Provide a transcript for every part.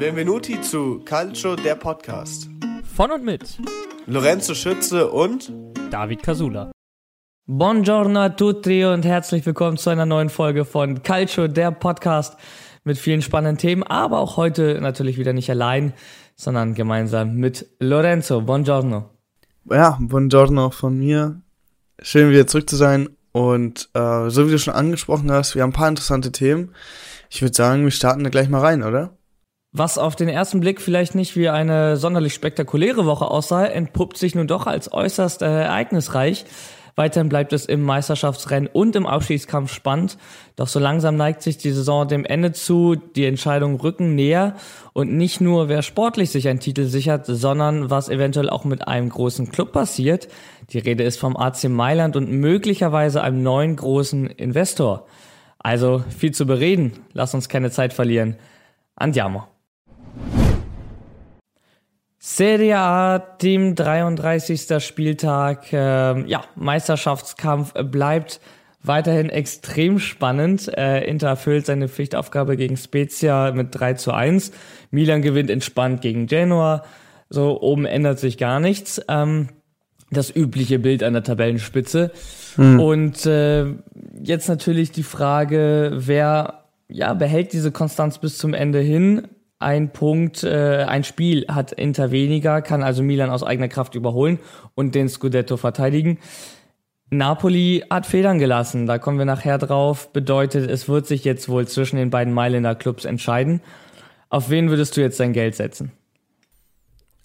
Benvenuti zu Calcio, der Podcast. Von und mit Lorenzo Schütze und David Casula. Buongiorno a tutti und herzlich willkommen zu einer neuen Folge von Calcio, der Podcast mit vielen spannenden Themen, aber auch heute natürlich wieder nicht allein, sondern gemeinsam mit Lorenzo. Buongiorno. Ja, buongiorno von mir. Schön wieder zurück zu sein und äh, so wie du schon angesprochen hast, wir haben ein paar interessante Themen. Ich würde sagen, wir starten da gleich mal rein, oder? Was auf den ersten Blick vielleicht nicht wie eine sonderlich spektakuläre Woche aussah, entpuppt sich nun doch als äußerst äh, ereignisreich. Weiterhin bleibt es im Meisterschaftsrennen und im Abschiedskampf spannend. Doch so langsam neigt sich die Saison dem Ende zu, die Entscheidungen rücken näher und nicht nur wer sportlich sich einen Titel sichert, sondern was eventuell auch mit einem großen Club passiert. Die Rede ist vom AC Mailand und möglicherweise einem neuen großen Investor. Also viel zu bereden. Lass uns keine Zeit verlieren. Andiamo. Serie A, Team 33. Spieltag. Äh, ja, Meisterschaftskampf bleibt weiterhin extrem spannend. Äh, Inter erfüllt seine Pflichtaufgabe gegen Spezia mit 3 zu 1. Milan gewinnt entspannt gegen Genoa. So, oben ändert sich gar nichts. Ähm, das übliche Bild an der Tabellenspitze. Hm. Und äh, jetzt natürlich die Frage, wer ja, behält diese Konstanz bis zum Ende hin? Ein Punkt, äh, ein Spiel hat Inter weniger, kann also Milan aus eigener Kraft überholen und den Scudetto verteidigen. Napoli hat Federn gelassen, da kommen wir nachher drauf. Bedeutet, es wird sich jetzt wohl zwischen den beiden Mailänder Clubs entscheiden. Auf wen würdest du jetzt dein Geld setzen?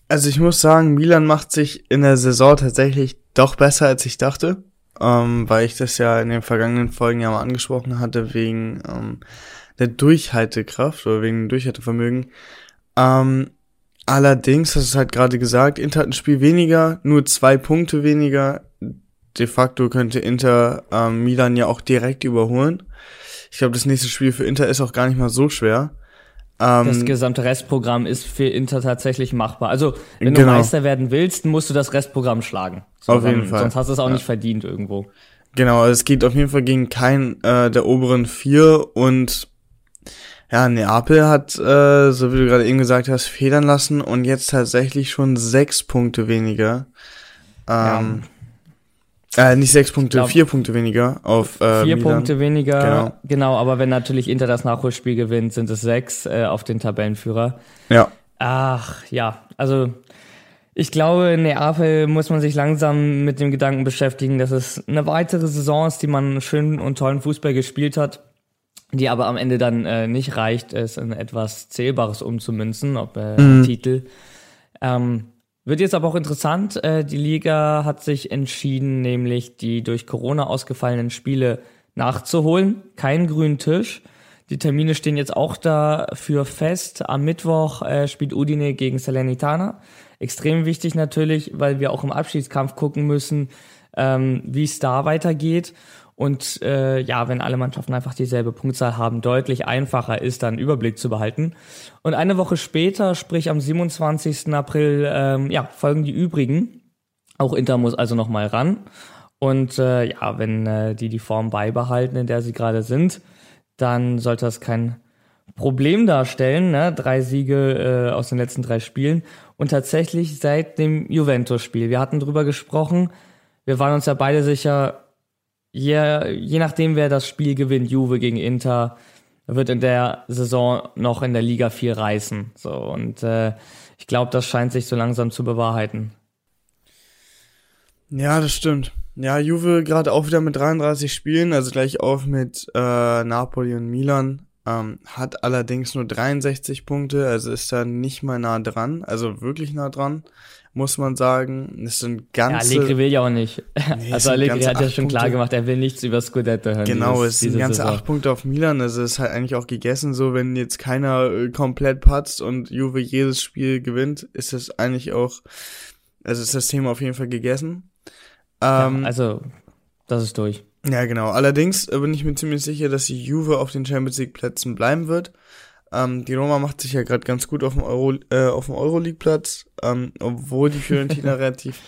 Also ich muss sagen, Milan macht sich in der Saison tatsächlich doch besser, als ich dachte. Ähm, weil ich das ja in den vergangenen Folgen ja mal angesprochen hatte, wegen ähm, der Durchhaltekraft oder wegen dem Durchhaltevermögen. Ähm, allerdings, das ist halt gerade gesagt, Inter hat ein Spiel weniger, nur zwei Punkte weniger. De facto könnte Inter ähm, Milan ja auch direkt überholen. Ich glaube, das nächste Spiel für Inter ist auch gar nicht mal so schwer. Ähm, das gesamte Restprogramm ist für Inter tatsächlich machbar. Also, wenn genau. du Meister werden willst, musst du das Restprogramm schlagen. So, auf jeden Fall. Sonst hast du es auch ja. nicht verdient irgendwo. Genau, also es geht auf jeden Fall gegen keinen äh, der oberen vier und ja, Neapel hat, äh, so wie du gerade eben gesagt hast, federn lassen und jetzt tatsächlich schon sechs Punkte weniger. Ähm, ja. Äh, nicht sechs Punkte, glaub, vier Punkte weniger auf äh, Vier Milan. Punkte weniger, genau. genau. aber wenn natürlich Inter das Nachholspiel gewinnt, sind es sechs äh, auf den Tabellenführer. Ja. Ach, ja, also ich glaube, in Neapel muss man sich langsam mit dem Gedanken beschäftigen, dass es eine weitere Saison ist, die man schön und tollen Fußball gespielt hat die aber am Ende dann äh, nicht reicht, es in etwas Zählbares umzumünzen, ob äh, mhm. Titel. Ähm, wird jetzt aber auch interessant. Äh, die Liga hat sich entschieden, nämlich die durch Corona ausgefallenen Spiele nachzuholen. Kein grünen Tisch. Die Termine stehen jetzt auch dafür fest. Am Mittwoch äh, spielt Udine gegen Salernitana. Extrem wichtig natürlich, weil wir auch im Abschiedskampf gucken müssen, ähm, wie es da weitergeht. Und äh, ja, wenn alle Mannschaften einfach dieselbe Punktzahl haben, deutlich einfacher ist, dann Überblick zu behalten. Und eine Woche später, sprich am 27. April, ähm, ja, folgen die übrigen. Auch Inter muss also nochmal ran. Und äh, ja, wenn äh, die die Form beibehalten, in der sie gerade sind, dann sollte das kein Problem darstellen. Ne? Drei Siege äh, aus den letzten drei Spielen. Und tatsächlich seit dem Juventus-Spiel. Wir hatten drüber gesprochen. Wir waren uns ja beide sicher, je, je nachdem, wer das Spiel gewinnt, Juve gegen Inter, wird in der Saison noch in der Liga viel reißen. So und äh, ich glaube, das scheint sich so langsam zu bewahrheiten. Ja, das stimmt. Ja, Juve gerade auch wieder mit 33 Spielen, also gleich auf mit äh, Napoli und Milan. Ähm, hat allerdings nur 63 Punkte, also ist da nicht mal nah dran, also wirklich nah dran muss man sagen. Es sind ganze. Ja, Allegri will ja auch nicht. Nee, also Allegri hat ja schon klar gemacht, er will nichts über Scudetto hören. Genau, dieses, es sind ganze Saison. acht Punkte auf Milan. Also es ist halt eigentlich auch gegessen, so wenn jetzt keiner äh, komplett patzt und Juve jedes Spiel gewinnt, ist das eigentlich auch, also ist das Thema auf jeden Fall gegessen. Ähm, ja, also, das ist durch. Ja, genau. Allerdings bin ich mir ziemlich sicher, dass die Juve auf den Champions League Plätzen bleiben wird. Ähm, die Roma macht sich ja gerade ganz gut auf dem Euro äh, auf dem Euroleague-Platz, ähm, obwohl die Fiorentina relativ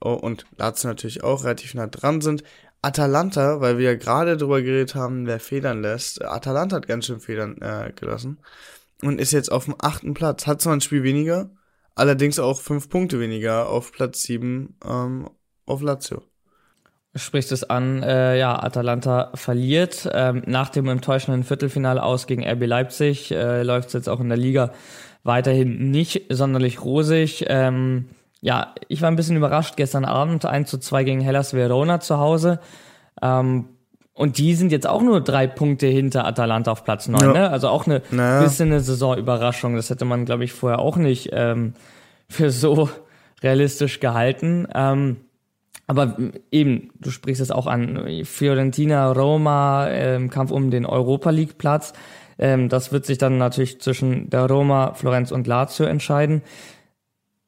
oh, und Lazio natürlich auch relativ nah dran sind. Atalanta, weil wir ja gerade drüber geredet haben, wer federn lässt. Atalanta hat ganz schön Federn äh, gelassen. und ist jetzt auf dem achten Platz. Hat zwar ein Spiel weniger, allerdings auch fünf Punkte weniger auf Platz sieben ähm, auf Lazio. Spricht es an, äh, ja, Atalanta verliert. Ähm, nach dem enttäuschenden Viertelfinale aus gegen RB Leipzig äh, läuft es jetzt auch in der Liga weiterhin nicht sonderlich rosig. Ähm, ja, ich war ein bisschen überrascht gestern Abend, 1 zu 2 gegen Hellas Verona zu Hause. Ähm, und die sind jetzt auch nur drei Punkte hinter Atalanta auf Platz 9. Ja. Ne? Also auch eine naja. bisschen eine Saisonüberraschung. Das hätte man, glaube ich, vorher auch nicht ähm, für so realistisch gehalten. Ähm, aber eben, du sprichst es auch an, Fiorentina, Roma, ähm, Kampf um den Europa League Platz. Ähm, das wird sich dann natürlich zwischen der Roma, Florenz und Lazio entscheiden.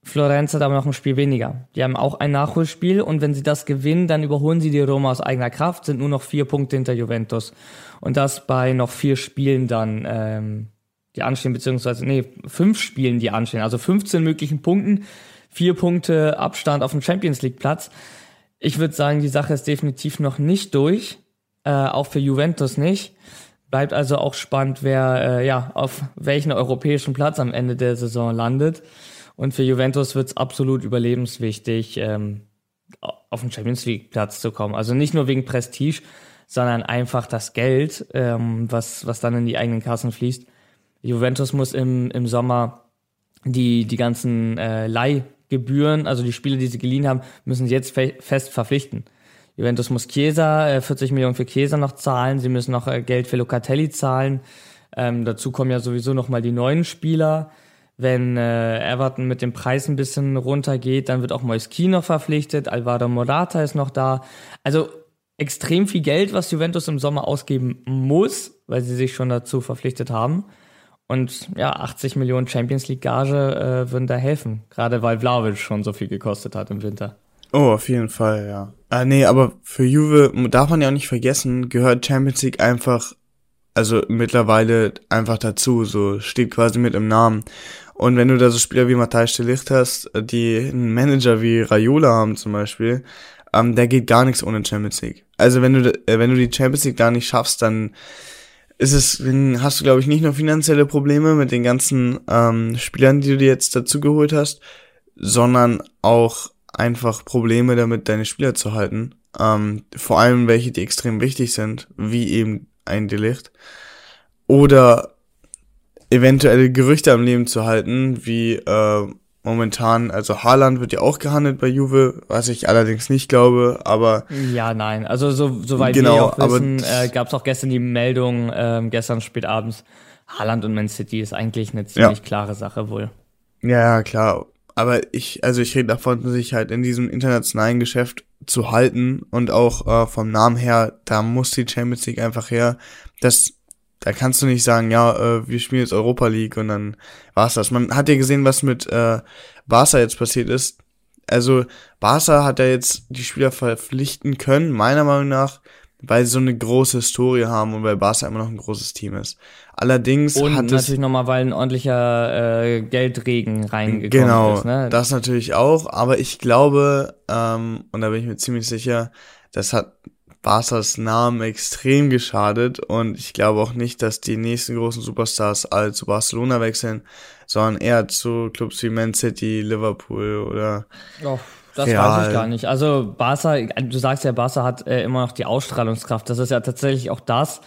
Florenz hat aber noch ein Spiel weniger. Die haben auch ein Nachholspiel und wenn sie das gewinnen, dann überholen sie die Roma aus eigener Kraft, sind nur noch vier Punkte hinter Juventus. Und das bei noch vier Spielen dann, ähm, die anstehen, beziehungsweise, nee, fünf Spielen, die anstehen. Also 15 möglichen Punkten, vier Punkte Abstand auf dem Champions League Platz. Ich würde sagen, die Sache ist definitiv noch nicht durch, äh, auch für Juventus nicht. Bleibt also auch spannend, wer äh, ja auf welchen europäischen Platz am Ende der Saison landet. Und für Juventus wird es absolut überlebenswichtig, ähm, auf den Champions League Platz zu kommen. Also nicht nur wegen Prestige, sondern einfach das Geld, ähm, was, was dann in die eigenen Kassen fließt. Juventus muss im, im Sommer die, die ganzen äh, Leihgebühren, also die Spiele, die sie geliehen haben, müssen sie jetzt fe fest verpflichten. Juventus muss Chiesa, äh, 40 Millionen für Chiesa noch zahlen, sie müssen noch äh, Geld für Locatelli zahlen. Ähm, dazu kommen ja sowieso noch mal die neuen Spieler. Wenn äh, Everton mit dem Preis ein bisschen runtergeht, dann wird auch Moiski noch verpflichtet, Alvaro Morata ist noch da. Also extrem viel Geld, was Juventus im Sommer ausgeben muss, weil sie sich schon dazu verpflichtet haben. Und ja, 80 Millionen Champions League Gage äh, würden da helfen, gerade weil Vlaovic schon so viel gekostet hat im Winter. Oh, auf jeden Fall, ja. Ah, nee, aber für Juve darf man ja auch nicht vergessen, gehört Champions League einfach, also mittlerweile einfach dazu, so steht quasi mit im Namen. Und wenn du da so Spieler wie Matthijs de Licht hast, die einen Manager wie Raiola haben zum Beispiel, ähm, da geht gar nichts ohne Champions League. Also wenn du, äh, wenn du die Champions League da nicht schaffst, dann ist es, hast du, glaube ich, nicht nur finanzielle Probleme mit den ganzen ähm, Spielern, die du dir jetzt dazu geholt hast, sondern auch einfach Probleme damit, deine Spieler zu halten. Ähm, vor allem welche, die extrem wichtig sind, wie eben ein Delicht. Oder eventuelle Gerüchte am Leben zu halten, wie äh, momentan, also Haaland wird ja auch gehandelt bei Juve, was ich allerdings nicht glaube, aber ja, nein, also so soweit genau, wir auch wissen, äh, gab es auch gestern die Meldung, äh, gestern spät abends, Haaland und Man City ist eigentlich eine ziemlich ja. klare Sache wohl. Ja, klar, aber ich, also ich rede davon, sich halt in diesem internationalen Geschäft zu halten und auch äh, vom Namen her, da muss die Champions League einfach her. Das da kannst du nicht sagen, ja, äh, wir spielen jetzt Europa League und dann war's das. Man hat ja gesehen, was mit äh, Barca jetzt passiert ist. Also Barca hat ja jetzt die Spieler verpflichten können, meiner Meinung nach, weil sie so eine große Historie haben und weil Barca immer noch ein großes Team ist. Allerdings und hat natürlich nochmal, weil ein ordentlicher äh, Geldregen reingekommen genau, ist. Genau, das natürlich auch. Aber ich glaube, ähm, und da bin ich mir ziemlich sicher, das hat Barca's Namen extrem geschadet und ich glaube auch nicht, dass die nächsten großen Superstars alle zu Barcelona wechseln, sondern eher zu Clubs wie Man City, Liverpool oder oh, das Real. weiß ich gar nicht. Also Barca, du sagst ja, Barca hat äh, immer noch die Ausstrahlungskraft. Das ist ja tatsächlich auch das,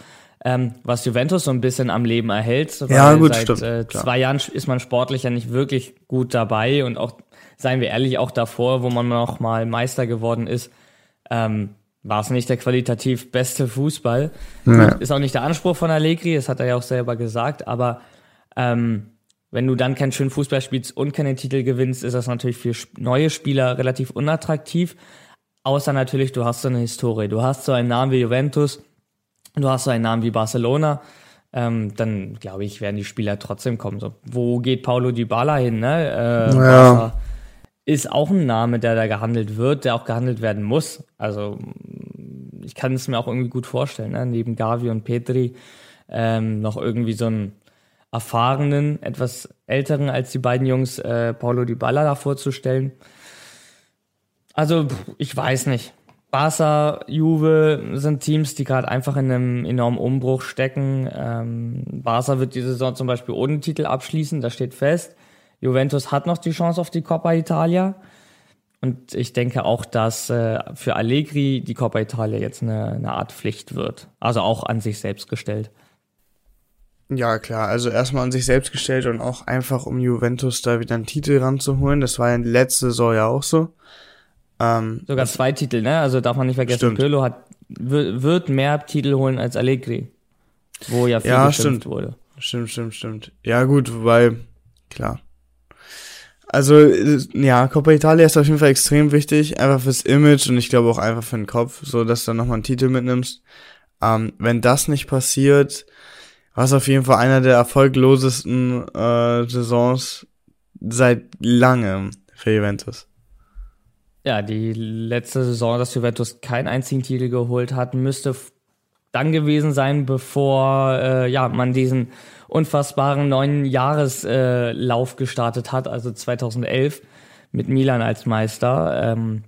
ähm, was Juventus so ein bisschen am Leben erhält. ja, gut, seit stimmt. Äh, zwei Jahren ist man sportlich ja nicht wirklich gut dabei und auch, seien wir ehrlich, auch davor, wo man noch mal Meister geworden ist, ähm, war es nicht der qualitativ beste Fußball. Ja. Ist auch nicht der Anspruch von Allegri, das hat er ja auch selber gesagt, aber ähm, wenn du dann keinen schönen Fußball spielst und keine Titel gewinnst, ist das natürlich für neue Spieler relativ unattraktiv. Außer natürlich, du hast so eine Historie. Du hast so einen Namen wie Juventus, du hast so einen Namen wie Barcelona, ähm, dann glaube ich, werden die Spieler trotzdem kommen. So, wo geht Paulo Dybala hin? Ne? Äh, ja ist auch ein Name, der da gehandelt wird, der auch gehandelt werden muss. Also ich kann es mir auch irgendwie gut vorstellen, ne? neben Gavi und Petri ähm, noch irgendwie so einen erfahrenen, etwas älteren als die beiden Jungs, äh, Paulo Di Balla da vorzustellen. Also ich weiß nicht. Barca, Juve sind Teams, die gerade einfach in einem enormen Umbruch stecken. Ähm, Barca wird die Saison zum Beispiel ohne Titel abschließen, das steht fest. Juventus hat noch die Chance auf die Coppa Italia. Und ich denke auch, dass äh, für Allegri die Coppa Italia jetzt eine, eine Art Pflicht wird. Also auch an sich selbst gestellt. Ja, klar. Also erstmal an sich selbst gestellt und auch einfach, um Juventus da wieder einen Titel ranzuholen. Das war ja letzte Saison ja auch so. Ähm, Sogar zwei Titel, ne? Also darf man nicht vergessen, stimmt. Pirlo hat, wird mehr Titel holen als Allegri. Wo ja viel ja, stimmt. wurde. Stimmt, stimmt, stimmt. Ja, gut, weil, klar. Also, ja, Coppa Italia ist auf jeden Fall extrem wichtig, einfach fürs Image und ich glaube auch einfach für den Kopf, so dass du dann nochmal einen Titel mitnimmst. Ähm, wenn das nicht passiert, war es auf jeden Fall einer der erfolglosesten äh, Saisons seit langem für Juventus. Ja, die letzte Saison, dass Juventus keinen einzigen Titel geholt hat, müsste dann gewesen sein, bevor äh, ja man diesen unfassbaren neun Jahreslauf äh, gestartet hat, also 2011 mit Milan als Meister. Ähm,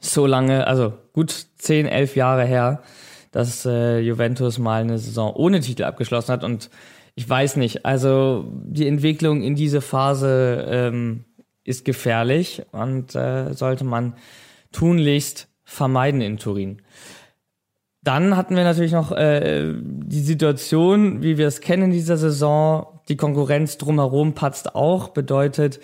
so lange, also gut zehn, elf Jahre her, dass äh, Juventus mal eine Saison ohne Titel abgeschlossen hat und ich weiß nicht, also die Entwicklung in diese Phase ähm, ist gefährlich und äh, sollte man tunlichst vermeiden in Turin. Dann hatten wir natürlich noch äh, die Situation, wie wir es kennen in dieser Saison. Die Konkurrenz drumherum patzt auch, bedeutet,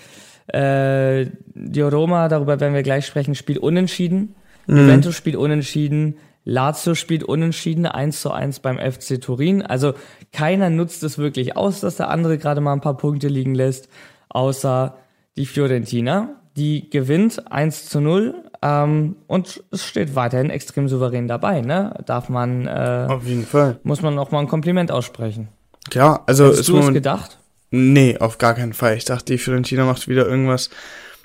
äh, die Roma, darüber werden wir gleich sprechen, spielt unentschieden. Mhm. Juventus spielt unentschieden. Lazio spielt unentschieden, 1 zu 1 beim FC Turin. Also keiner nutzt es wirklich aus, dass der andere gerade mal ein paar Punkte liegen lässt, außer die Fiorentina. Die gewinnt 1 zu 0 ähm, und es steht weiterhin extrem souverän dabei. Ne? Darf man, äh, auf jeden Fall, muss man auch mal ein Kompliment aussprechen. Ja, also Hast du es gedacht? Nee, auf gar keinen Fall. Ich dachte, die Fiorentina macht wieder irgendwas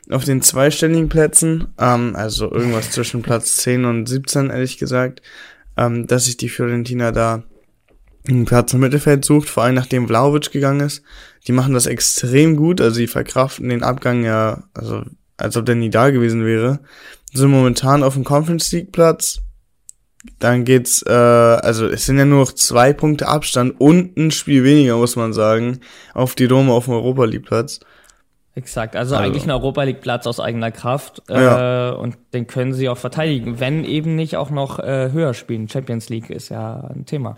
auf den zweistelligen Plätzen, ähm, also irgendwas zwischen Platz 10 und 17, ehrlich gesagt, ähm, dass sich die Fiorentina da einen Platz im Mittelfeld sucht, vor allem nachdem Vlaovic gegangen ist. Die machen das extrem gut, also die verkraften den Abgang ja, also als ob der nie da gewesen wäre. Sind momentan auf dem Conference League Platz. Dann geht's, äh, also es sind ja nur noch zwei Punkte Abstand und ein Spiel weniger, muss man sagen, auf die Roma auf dem Europa League Platz. Exakt, also, also, eigentlich ein Europa League Platz aus eigener Kraft äh, ja. und den können sie auch verteidigen, wenn eben nicht auch noch äh, höher spielen. Champions League ist ja ein Thema.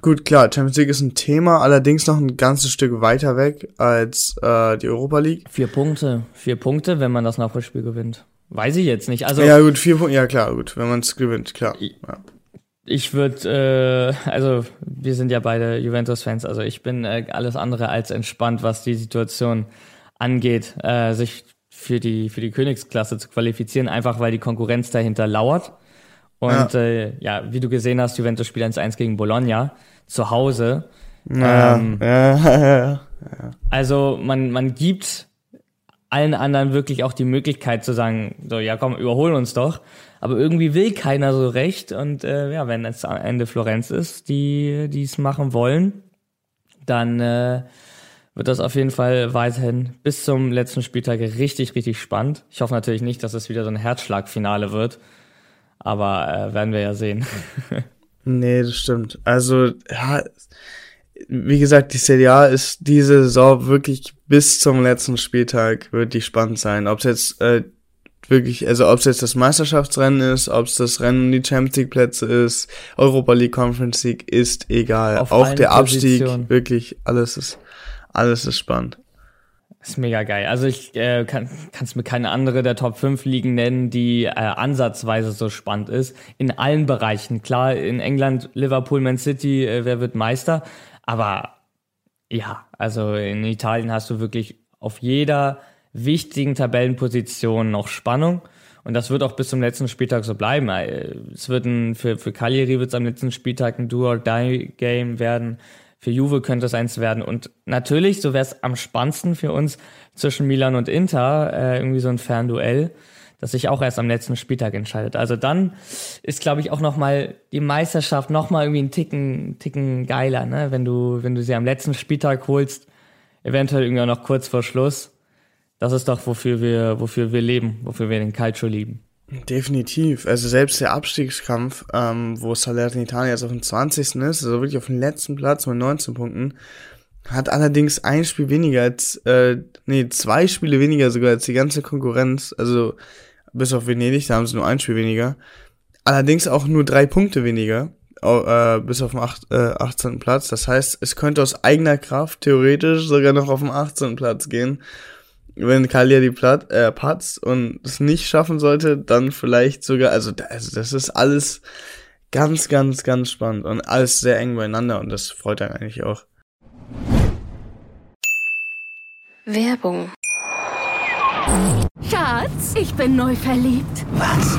Gut, klar, Champions League ist ein Thema, allerdings noch ein ganzes Stück weiter weg als äh, die Europa League. Vier Punkte, vier Punkte, wenn man das Nachholspiel gewinnt. Weiß ich jetzt nicht. Also ja gut, vier Punkte, ja klar, gut, wenn man es gewinnt, klar. Ja. Ich würde, äh, also wir sind ja beide Juventus-Fans, also ich bin äh, alles andere als entspannt, was die Situation angeht, äh, sich für die für die Königsklasse zu qualifizieren, einfach weil die Konkurrenz dahinter lauert. Und ja, äh, ja wie du gesehen hast, Juventus spielt 1-1 gegen Bologna zu Hause. Ja, ähm, ja, ja, ja, Also man, man gibt allen anderen wirklich auch die Möglichkeit zu sagen, so ja komm, überholen uns doch. Aber irgendwie will keiner so recht. Und äh, ja, wenn es am Ende Florenz ist, die die es machen wollen, dann äh, wird das auf jeden Fall weiterhin bis zum letzten Spieltag richtig, richtig spannend. Ich hoffe natürlich nicht, dass es wieder so ein Herzschlagfinale wird aber äh, werden wir ja sehen. nee, das stimmt. Also, ja, wie gesagt, die CDA ist diese Saison wirklich bis zum letzten Spieltag wirklich spannend sein. Ob es jetzt äh, wirklich, also ob es jetzt das Meisterschaftsrennen ist, ob es das Rennen um die Champions League Plätze ist, Europa League Conference League, ist egal. Auf Auch der Abstieg, Position. wirklich, alles ist, alles ist spannend. Ist mega geil. Also ich äh, kann kannst mir keine andere der Top 5 Ligen nennen, die äh, ansatzweise so spannend ist. In allen Bereichen. Klar, in England, Liverpool, Man City, äh, wer wird Meister? Aber ja, also in Italien hast du wirklich auf jeder wichtigen Tabellenposition noch Spannung. Und das wird auch bis zum letzten Spieltag so bleiben. Äh, es wird ein, für, für Cagliari wird es am letzten Spieltag ein Do-or-Die-Game werden. Für Juve könnte es eins werden. Und natürlich, so wäre es am spannendsten für uns zwischen Milan und Inter, äh, irgendwie so ein Fernduell, das sich auch erst am letzten Spieltag entscheidet. Also dann ist, glaube ich, auch nochmal die Meisterschaft nochmal irgendwie ein Ticken, Ticken geiler, ne? Wenn du, wenn du sie am letzten Spieltag holst, eventuell irgendwie auch noch kurz vor Schluss. Das ist doch, wofür wir, wofür wir leben, wofür wir den Calcio lieben. Definitiv. Also selbst der Abstiegskampf, ähm, wo Salernitana jetzt auf dem 20. ist, also wirklich auf dem letzten Platz mit 19 Punkten, hat allerdings ein Spiel weniger als, äh, nee, zwei Spiele weniger sogar als die ganze Konkurrenz. Also bis auf Venedig, da haben sie nur ein Spiel weniger. Allerdings auch nur drei Punkte weniger, äh, bis auf den acht, äh, 18. Platz. Das heißt, es könnte aus eigener Kraft theoretisch sogar noch auf den 18. Platz gehen. Wenn Kalia die Platt, äh, patzt und es nicht schaffen sollte, dann vielleicht sogar, also, also das ist alles ganz, ganz, ganz spannend und alles sehr eng beieinander und das freut einen eigentlich auch. Werbung. Schatz, ich bin neu verliebt. Was?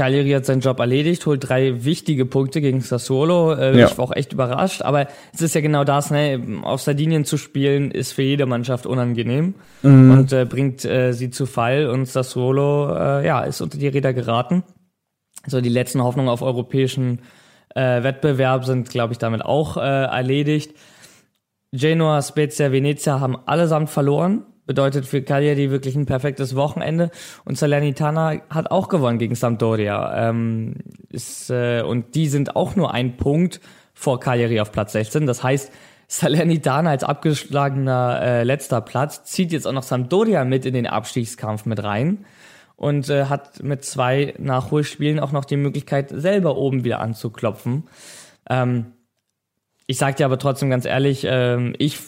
Cagliari hat seinen Job erledigt, holt drei wichtige Punkte gegen Sassuolo. Äh, Ja. Ich war auch echt überrascht, aber es ist ja genau das, ne? Auf Sardinien zu spielen ist für jede Mannschaft unangenehm und äh, bringt äh, sie zu Fall und Sassuolo äh, ja, ist unter die Räder geraten. So die letzten Hoffnungen auf europäischen äh, Wettbewerb sind, glaube ich, damit auch äh, erledigt. Genoa, Spezia, Venezia haben allesamt verloren. Bedeutet für Cagliari wirklich ein perfektes Wochenende. Und Salernitana hat auch gewonnen gegen Sampdoria. Ähm, ist, äh, und die sind auch nur ein Punkt vor Cagliari auf Platz 16. Das heißt, Salernitana als abgeschlagener äh, letzter Platz zieht jetzt auch noch Sampdoria mit in den Abstiegskampf mit rein und äh, hat mit zwei Nachholspielen auch noch die Möglichkeit, selber oben wieder anzuklopfen. Ähm, ich sag dir aber trotzdem ganz ehrlich, ähm, ich,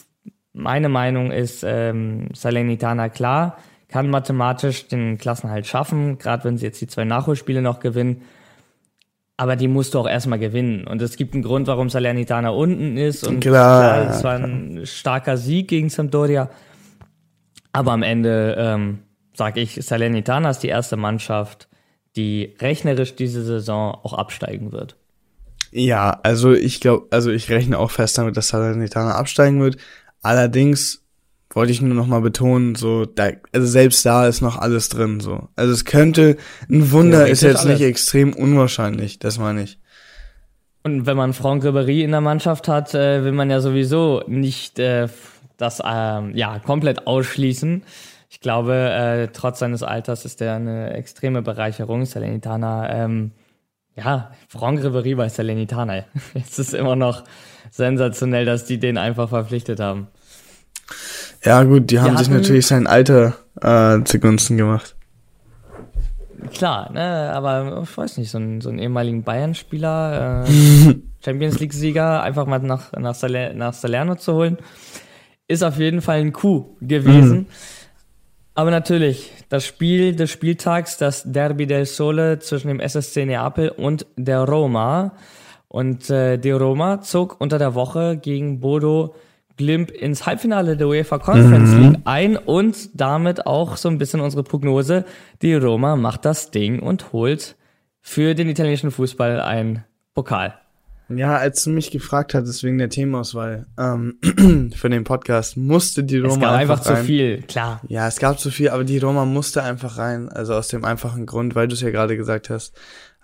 meine Meinung ist, ähm, Salernitana klar, kann mathematisch den Klassenhalt schaffen, gerade wenn sie jetzt die zwei Nachholspiele noch gewinnen. Aber die musst du auch erstmal gewinnen. Und es gibt einen Grund, warum Salernitana unten ist. Und Klar, es war ein starker Sieg gegen Sampdoria. Aber am Ende ähm, sage ich, Salernitana ist die erste Mannschaft, die rechnerisch diese Saison auch absteigen wird. Ja, also ich glaube, also ich rechne auch fest damit, dass Salernitana absteigen wird. Allerdings wollte ich nur noch mal betonen, so da, also selbst da ist noch alles drin, so. Also es könnte ein Wunder ist Theoretisch jetzt nicht alles. extrem unwahrscheinlich, das meine ich. Und wenn man Franck Ribéry in der Mannschaft hat, äh, will man ja sowieso nicht äh, das ähm, ja komplett ausschließen. Ich glaube, äh, trotz seines Alters ist er eine extreme Bereicherung. Salernitana, ähm, ja, Franck Ribéry bei Salernitana. Es ist immer noch sensationell, dass die den einfach verpflichtet haben. Ja gut, die haben sich natürlich sein Alter äh, zugunsten gemacht. Klar, ne, aber ich weiß nicht, so, ein, so einen ehemaligen Bayern-Spieler, äh, Champions League-Sieger, einfach mal nach, nach, Saler, nach Salerno zu holen, ist auf jeden Fall ein Coup gewesen. Aber natürlich, das Spiel des Spieltags, das Derby del Sole zwischen dem SSC Neapel und der Roma. Und äh, die Roma zog unter der Woche gegen Bodo Glimp ins Halbfinale der UEFA Conference League ein und damit auch so ein bisschen unsere Prognose. Die Roma macht das Ding und holt für den italienischen Fußball ein Pokal. Ja, als du mich gefragt hattest wegen der Themenauswahl ähm, für den Podcast, musste die Roma Es gab einfach zu rein. viel, klar. Ja, es gab zu viel, aber die Roma musste einfach rein. Also aus dem einfachen Grund, weil du es ja gerade gesagt hast.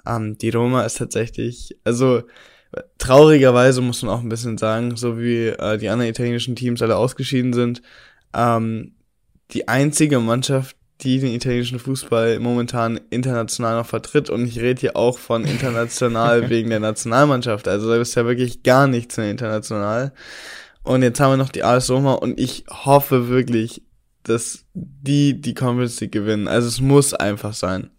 Ähm, die Roma ist tatsächlich, also traurigerweise muss man auch ein bisschen sagen, so wie äh, die anderen italienischen Teams alle ausgeschieden sind, ähm, die einzige Mannschaft, die den italienischen Fußball momentan international noch vertritt. Und ich rede hier auch von international wegen der Nationalmannschaft. Also da ist ja wirklich gar nichts mehr international. Und jetzt haben wir noch die AS Roma und ich hoffe wirklich, dass die die Conference League gewinnen. Also es muss einfach sein.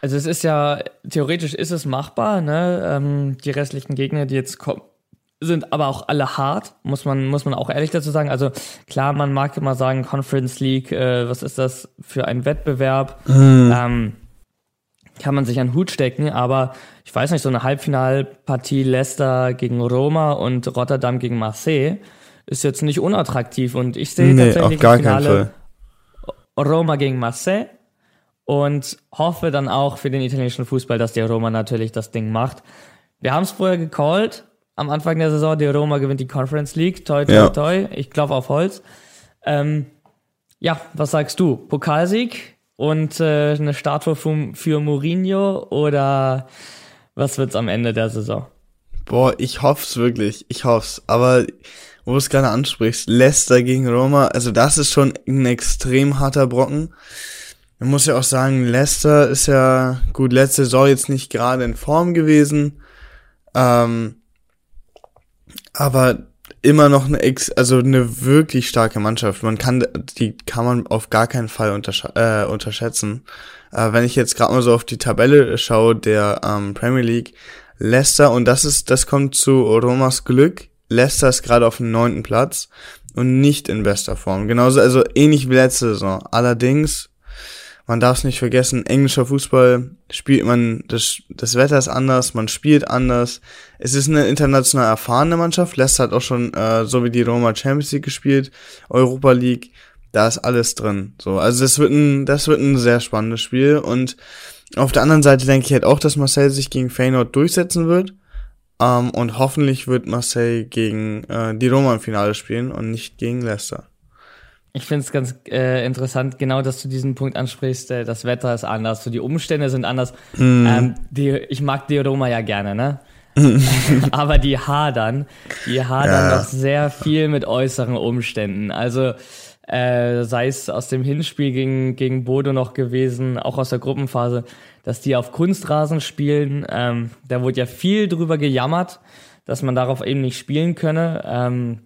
So. Also es ist ja, theoretisch ist es machbar, ne? Ähm, die restlichen Gegner, die jetzt kommen, sind aber auch alle hart, muss man, muss man auch ehrlich dazu sagen. Also klar, man mag immer sagen, Conference League, äh, was ist das für ein Wettbewerb? Ähm, kann man sich an den Hut stecken, aber ich weiß nicht, so eine Halbfinalpartie Leicester gegen Roma und Rotterdam gegen Marseille ist jetzt nicht unattraktiv und ich sehe Nee, tatsächlich auf gar Finale Fall. Roma gegen Marseille und hoffe dann auch für den italienischen Fußball, dass die Roma natürlich das Ding macht. Wir haben es vorher gecallt, am Anfang der Saison, die Roma gewinnt die Conference League, toi toi Ja. toi, ich klopfe auf Holz. Ähm, ja, was sagst du? Pokalsieg und äh, eine Statue für, für Mourinho oder was wird's am Ende der Saison? Boah, ich hoff's wirklich. Ich hoff's. Aber wo du es gerade ansprichst, Leicester gegen Roma, also das ist schon ein extrem harter Brocken. Man muss ja auch sagen, Leicester ist ja gut letzte Saison jetzt nicht gerade in Form gewesen. Ähm, aber immer noch eine ex also eine wirklich starke Mannschaft. Man kann die kann man auf gar keinen Fall untersch äh, unterschätzen. Äh, wenn ich jetzt gerade mal so auf die Tabelle schaue der ähm, Premier League, Leicester und das ist das kommt zu Romas Glück. Leicester ist gerade auf dem neunten Platz und nicht in bester Form. Genauso also ähnlich wie letzte Saison. Allerdings man darf es nicht vergessen, englischer Fußball spielt man, das, das Wetter ist anders, man spielt anders. Es ist eine international erfahrene Mannschaft. Leicester hat auch schon, äh, so wie die Roma Champions League gespielt, Europa League, da ist alles drin. So, also das wird ein, das wird ein sehr spannendes Spiel. Und auf der anderen Seite denke ich halt auch, dass Marseille sich gegen Feyenoord durchsetzen wird. Ähm, und hoffentlich wird Marseille gegen äh, die Roma im Finale spielen und nicht gegen Leicester. Ich finde es ganz äh, interessant, genau, dass du diesen Punkt ansprichst. Äh, das Wetter ist anders, so die Umstände sind anders. Mm. Ähm, die, ich mag die Roma ja gerne, ne? Aber die hadern, die hadern ja. doch sehr viel mit äußeren Umständen. Also äh, sei es aus dem Hinspiel gegen, gegen Bodo noch gewesen, auch aus der Gruppenphase, dass die auf Kunstrasen spielen. Ähm, da wurde ja viel drüber gejammert, dass man darauf eben nicht spielen könne. Ähm,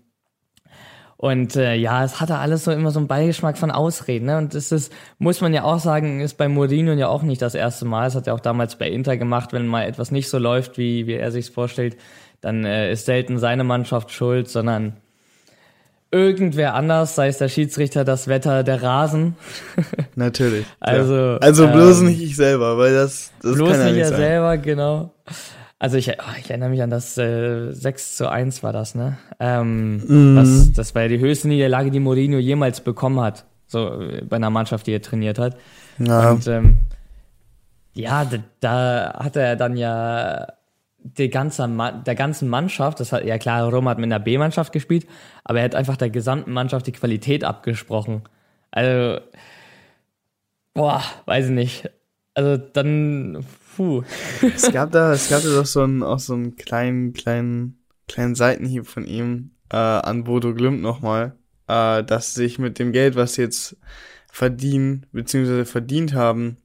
und äh, ja, es hatte alles so immer so einen Beigeschmack von Ausreden. Ne? Und das ist, muss man ja auch sagen, ist bei Mourinho ja auch nicht das erste Mal. Es hat er auch damals bei Inter gemacht, wenn mal etwas nicht so läuft, wie, wie er sich's vorstellt, dann äh, ist selten seine Mannschaft schuld, sondern irgendwer anders, sei es der Schiedsrichter, das Wetter, der Rasen. Natürlich. also, ja. also bloß ähm, nicht ich selber, weil das, das bloß kann ja nicht nicht er sein. selber, genau. Also ich, oh, ich erinnere mich an das äh, 6 zu 1 war das, ne? Ähm, mm. das, das war ja die höchste Niederlage, die Mourinho jemals bekommen hat. So äh, bei einer Mannschaft, die er trainiert hat. Ja. Und ähm, ja, da, da hat er dann ja die ganze, der ganzen Mannschaft, das hat ja klar, Rom hat mit einer B-Mannschaft gespielt, aber er hat einfach der gesamten Mannschaft die Qualität abgesprochen. Also, boah, weiß ich nicht. Also dann Puh. es gab da, es gab da doch so einen, auch so einen kleinen, kleinen, kleinen Seitenhieb von ihm äh, an Bodo Glimt nochmal, äh, dass sich mit dem Geld, was sie jetzt verdienen, beziehungsweise verdient haben,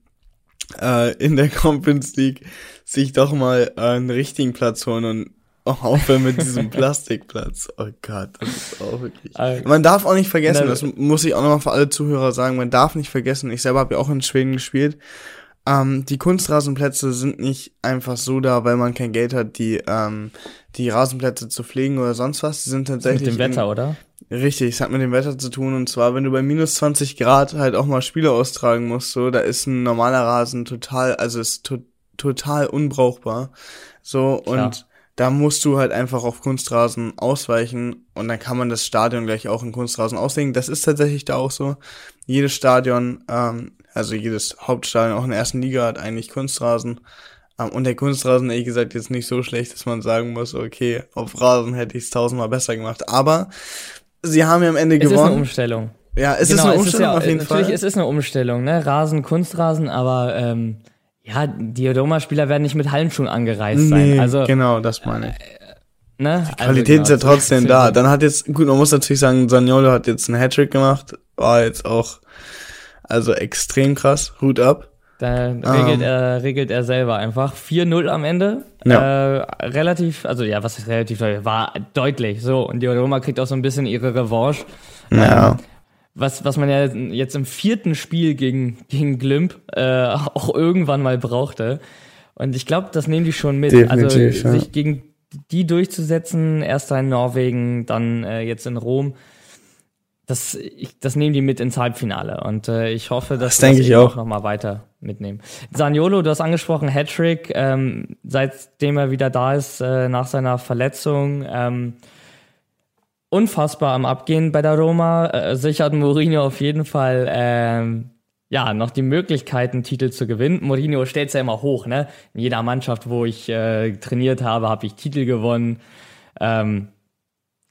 äh, in der Conference League, sich doch mal äh, einen richtigen Platz holen und aufhören mit diesem Plastikplatz. Oh Gott, das ist auch wirklich. Man darf auch nicht vergessen, das muss ich auch nochmal für alle Zuhörer sagen, man darf nicht vergessen, ich selber habe ja auch in Schweden gespielt ähm, die Kunstrasenplätze sind nicht einfach so da, weil man kein Geld hat, die, ähm, die Rasenplätze zu pflegen oder sonst was. Die sind tatsächlich. Mit dem Wetter, in, oder? Richtig, es hat mit dem Wetter zu tun. Und zwar, wenn du bei minus 20 Grad halt auch mal Spiele austragen musst, so, da ist ein normaler Rasen total, also ist to total unbrauchbar. So, Klar. und da musst du halt einfach auf Kunstrasen ausweichen und dann kann man das Stadion gleich auch in Kunstrasen auslegen. Das ist tatsächlich da auch so. Jedes Stadion ähm, also jedes Hauptstadion auch in der ersten Liga hat eigentlich Kunstrasen. Ähm, und der Kunstrasen, ehrlich gesagt, jetzt nicht so schlecht, dass man sagen muss, okay, auf Rasen hätte ich es tausendmal besser gemacht. Aber sie haben ja am Ende es gewonnen. Es ist eine Umstellung. Ja, es genau, ist eine Umstellung ja, auf jeden natürlich Fall. Natürlich, es ist eine Umstellung, ne? Rasen, Kunstrasen, aber ähm, ja, die Roma-Spieler werden nicht mit Hallenschuhen angereist nee, sein. Also, genau, das meine ich. Äh, ne? Die Qualität also, genau, ist ja trotzdem da. Dann hat jetzt, gut, man muss natürlich sagen, Saniolo hat jetzt einen Hattrick gemacht, war jetzt auch also extrem krass. Hut ab. Da regelt, um, ähm. er, regelt er selber einfach. 4-0 am Ende. Ja. Äh, relativ, also ja, was ist relativ, war deutlich. So, und die Roma kriegt auch so ein bisschen ihre Revanche. Ja. Ähm, was, was man ja jetzt im vierten Spiel gegen, gegen Glimp äh, auch irgendwann mal brauchte. Und ich glaube, das nehmen die schon mit. Definitiv, also sich gegen die durchzusetzen, erst in Norwegen, dann äh, jetzt in Rom das, ich, das nehmen die mit ins Halbfinale und äh, ich hoffe, dass das denke ich auch noch mal weiter mitnehmen. Saniolo, du hast angesprochen Hattrick, ähm, seitdem er wieder da ist äh, nach seiner Verletzung, ähm, unfassbar am Abgehen bei der Roma. Äh, sichert Mourinho auf jeden Fall ähm, ja noch die Möglichkeiten, Titel zu gewinnen. Mourinho stellt ja immer hoch, ne? In jeder Mannschaft, wo ich äh, trainiert habe, habe ich Titel gewonnen. Ähm,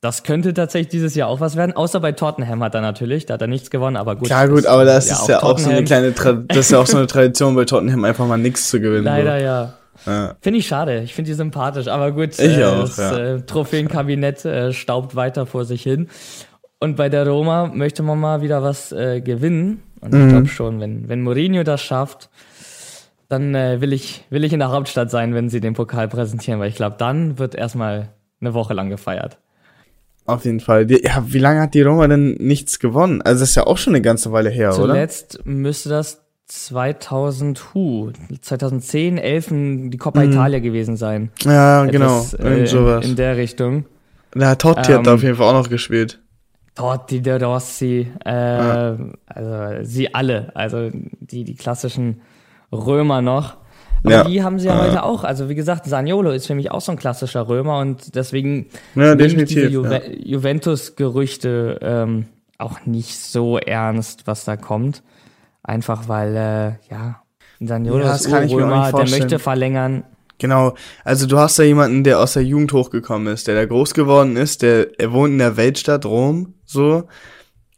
das könnte tatsächlich dieses Jahr auch was werden. Außer bei Tottenham hat er natürlich, da hat er nichts gewonnen, aber gut. Klar, gut, aber das ja, ist ja auch so eine Tottenham. kleine, Tra das ist ja auch so eine Tradition bei Tottenham, einfach mal nichts zu gewinnen. Leider so. ja. Ja. Finde ich schade. Ich finde die sympathisch, aber gut. Ich auch, das ja. äh, Trophäenkabinett äh, staubt weiter vor sich hin. Und bei der Roma möchte man mal wieder was äh, gewinnen. Und Mhm. ich glaube schon, wenn, wenn Mourinho das schafft, dann äh, will, ich, will ich in der Hauptstadt sein, wenn sie den Pokal präsentieren, weil ich glaube, dann wird erstmal eine Woche lang gefeiert. Auf jeden Fall. Ja, wie lange hat die Roma denn nichts gewonnen? Also das ist ja auch schon eine ganze Weile her, oder? Zuletzt müsste das 2000, hu, 2010, 11 die Coppa Italia gewesen sein. Ja, genau. Etwas, äh, Irgend sowas. In, in der Richtung. Na, Totti hat da Ähm, auf jeden Fall auch noch gespielt. Totti de Rossi, äh, also sie alle, also die, die klassischen Römer noch. Aber Ja. die haben sie ja Ja. heute auch. Also wie gesagt, Saniolo ist für mich auch so ein klassischer Römer und deswegen Ja, nehme ich definitiv, diese Juve ja. Juventus-Gerüchte ähm, auch nicht so ernst, was da kommt. Einfach weil, äh, ja, Saniolo Ja, ist Römer, der möchte verlängern. Genau. Also du hast da jemanden, der aus der Jugend hochgekommen ist, der da groß geworden ist, der er wohnt in der Weltstadt Rom, so.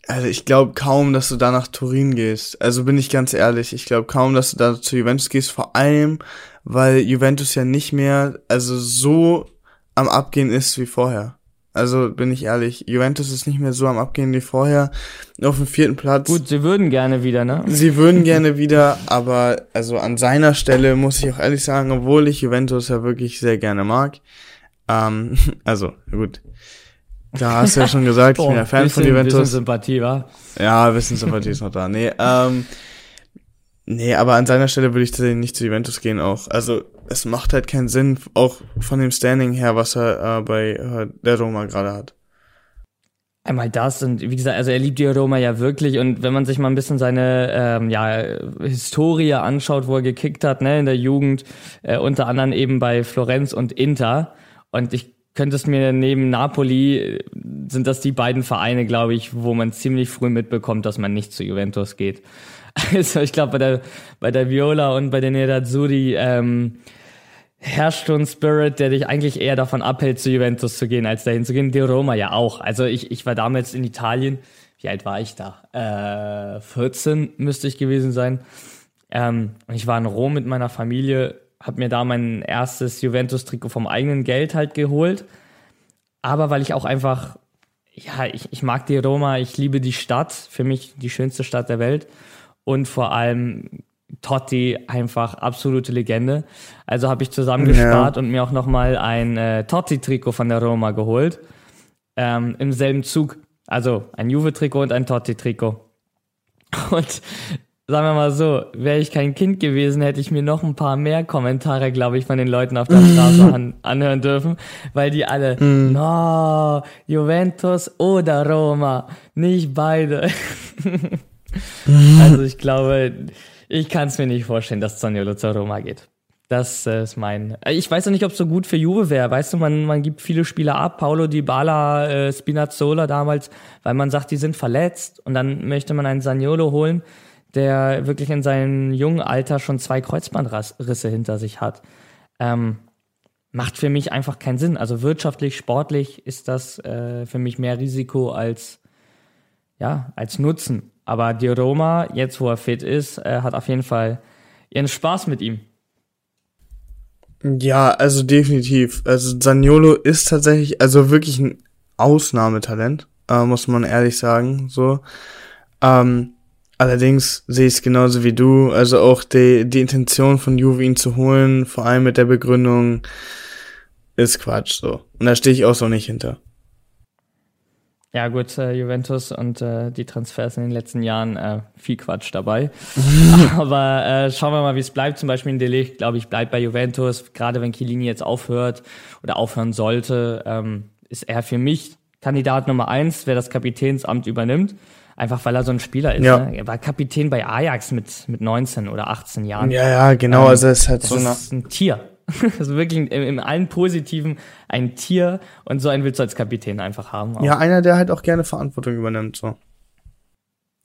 Also ich glaube kaum, dass du da nach Turin gehst. Also bin ich ganz ehrlich, ich glaube kaum, dass du da zu Juventus gehst, vor allem, weil Juventus ja nicht mehr also so am Abgehen ist wie vorher. Also bin ich ehrlich, Juventus ist nicht mehr so am Abgehen wie vorher. Auf dem vierten Platz. Gut, sie würden gerne wieder, ne? Sie würden gerne wieder, aber also an seiner Stelle muss ich auch ehrlich sagen, obwohl ich Juventus ja wirklich sehr gerne mag. Ähm, also, gut. Da hast du ja schon gesagt, ich bin ja Fan von bisschen, Juventus. Bisschen Sympathie, wa? Ja, Wissenssympathie ist noch da. Nee, ähm, nee, aber an seiner Stelle würde ich tatsächlich nicht zu Juventus gehen auch. Also, es macht halt keinen Sinn, auch von dem Standing her, was er äh, bei äh, der Roma gerade hat. Einmal das und wie gesagt, also er liebt die Roma ja wirklich und wenn man sich mal ein bisschen seine ähm, ja, Historie anschaut, wo er gekickt hat, ne, in der Jugend, äh, unter anderem eben bei Florenz und Inter und ich könnte es mir neben Napoli, sind das die beiden Vereine, glaube ich, wo man ziemlich früh mitbekommt, dass man nicht zu Juventus geht. Also ich glaube, bei der, bei der Viola und bei den Nerazzurri ähm, herrscht so ein Spirit, der dich eigentlich eher davon abhält, zu Juventus zu gehen, als dahin zu gehen. Die Roma ja auch. Also ich, ich war damals in Italien. Wie alt war ich da? Äh, 14 müsste ich gewesen sein. Ähm, ich war in Rom mit meiner Familie, habe mir da mein erstes Juventus-Trikot vom eigenen Geld halt geholt. Aber weil ich auch einfach, ja, ich, ich mag die Roma, ich liebe die Stadt, für mich die schönste Stadt der Welt. Und vor allem Totti einfach absolute Legende. Also habe ich zusammengespart und mir auch nochmal ein äh, Totti-Trikot von der Roma geholt. Ähm, Im selben Zug. Also ein Juve-Trikot und ein Totti-Trikot. Und sagen wir mal so, wäre ich kein Kind gewesen, hätte ich mir noch ein paar mehr Kommentare, glaube ich, von den Leuten auf der Straße an, anhören dürfen, weil die alle, no, Juventus oder Roma, nicht beide. also ich glaube, ich kann es mir nicht vorstellen, dass Zaniolo zur Roma geht. Das äh, ist mein. äh, Ich weiß noch nicht, ob es so gut für Juve wäre. Weißt du, man, man gibt viele Spieler ab, Paulo Dybala, äh, Spinazzola damals, weil man sagt, die sind verletzt und dann möchte man einen Saniolo holen, der wirklich in seinem jungen Alter schon zwei Kreuzbandrisse hinter sich hat. Ähm, macht für mich einfach keinen Sinn. Also wirtschaftlich, sportlich ist das äh, für mich mehr Risiko als ja als Nutzen. Aber die Roma, jetzt wo er fit ist, äh, hat auf jeden Fall ihren Spaß mit ihm. Ja, also definitiv. Also Zaniolo ist tatsächlich, also wirklich ein Ausnahmetalent, äh, muss man ehrlich sagen. So. Ähm, allerdings sehe ich es genauso wie du. Also auch die, die Intention von Juve ihn zu holen, vor allem mit der Begründung, ist Quatsch. So. Und da stehe ich auch so nicht hinter. Ja gut, äh, Juventus und äh, die Transfers in den letzten Jahren, äh, viel Quatsch dabei. Aber äh, schauen wir mal, wie es bleibt. Zum Beispiel in Delicht, glaube ich, bleibt bei Juventus. Gerade wenn Chiellini jetzt aufhört oder aufhören sollte, ähm, ist er für mich Kandidat Nummer eins, wer das Kapitänsamt übernimmt. Einfach weil er so ein Spieler ist. Ja. Ne? Er war Kapitän bei Ajax mit, mit 19 oder 18 Jahren. Ja, ja, genau. Ähm, also es ist halt so ist ein Tier. Also wirklich in, in allen Positiven ein Tier und so einen willst du als Kapitän einfach haben. auch. Ja, einer, der halt auch gerne Verantwortung übernimmt. So.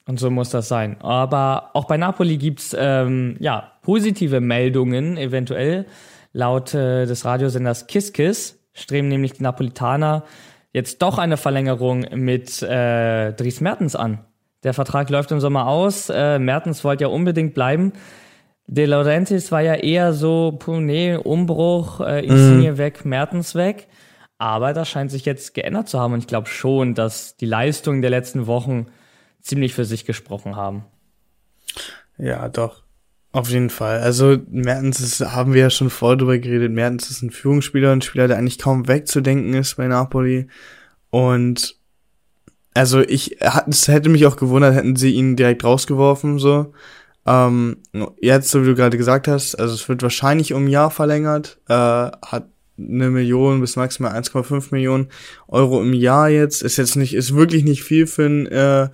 Und so muss das sein. Aber auch bei Napoli gibt's ähm, ja, positive Meldungen, eventuell. Laut äh, des Radiosenders Kiss Kiss streben nämlich die Napolitaner jetzt doch eine Verlängerung mit äh, Dries Mertens an. Der Vertrag läuft im Sommer aus. Äh, Mertens wollte ja unbedingt bleiben. De Laurentiis war ja eher so, puh, nee, Umbruch, äh, Insigne mhm. weg, Mertens weg. Aber das scheint sich jetzt geändert zu haben und ich glaube schon, dass die Leistungen der letzten Wochen ziemlich für sich gesprochen haben. Ja, doch. Auf jeden Fall. Also Mertens ist, haben wir ja schon vorher drüber geredet. Mertens ist ein Führungsspieler, ein Spieler, der eigentlich kaum wegzudenken ist bei Napoli. Und also ich es hätte mich auch gewundert, hätten sie ihn direkt rausgeworfen so. Ähm, jetzt, so wie du gerade gesagt hast, also es wird wahrscheinlich um ein Jahr verlängert, äh, hat eine Million bis maximal 1,5 Millionen Euro im Jahr jetzt. Ist jetzt nicht, ist wirklich nicht viel für einen, äh,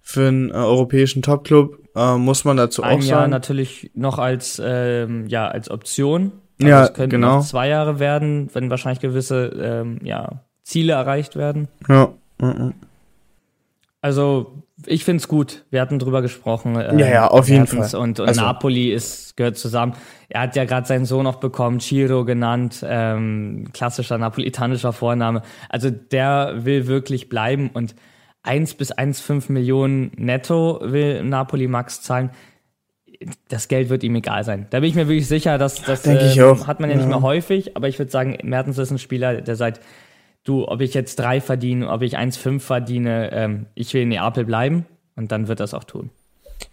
für einen äh, europäischen Topclub, äh, muss man dazu Ein auch Jahr sagen. natürlich noch als, ähm, ja, als Option. Also ja, es könnten genau. noch zwei Jahre werden, wenn wahrscheinlich gewisse, ähm, ja, Ziele erreicht werden. Ja. Mhm. Also ich find's gut. Wir hatten drüber gesprochen. Äh, ja, ja, auf jeden Fall. Und, und also, Napoli ist gehört zusammen. Er hat ja gerade seinen Sohn noch bekommen, Ciro genannt, ähm, klassischer napolitanischer Vorname. Also der will wirklich bleiben und 1 bis 1,5 Millionen netto will Napoli Max zahlen. Das Geld wird ihm egal sein. Da bin ich mir wirklich sicher, dass das äh, hat man ja, Ja. nicht mehr häufig, aber ich würde sagen, Mertens ist ein Spieler, der seit du, ob ich jetzt drei verdiene, ob ich 1,5 verdiene, ähm, ich will in Neapel bleiben und dann wird das auch tun.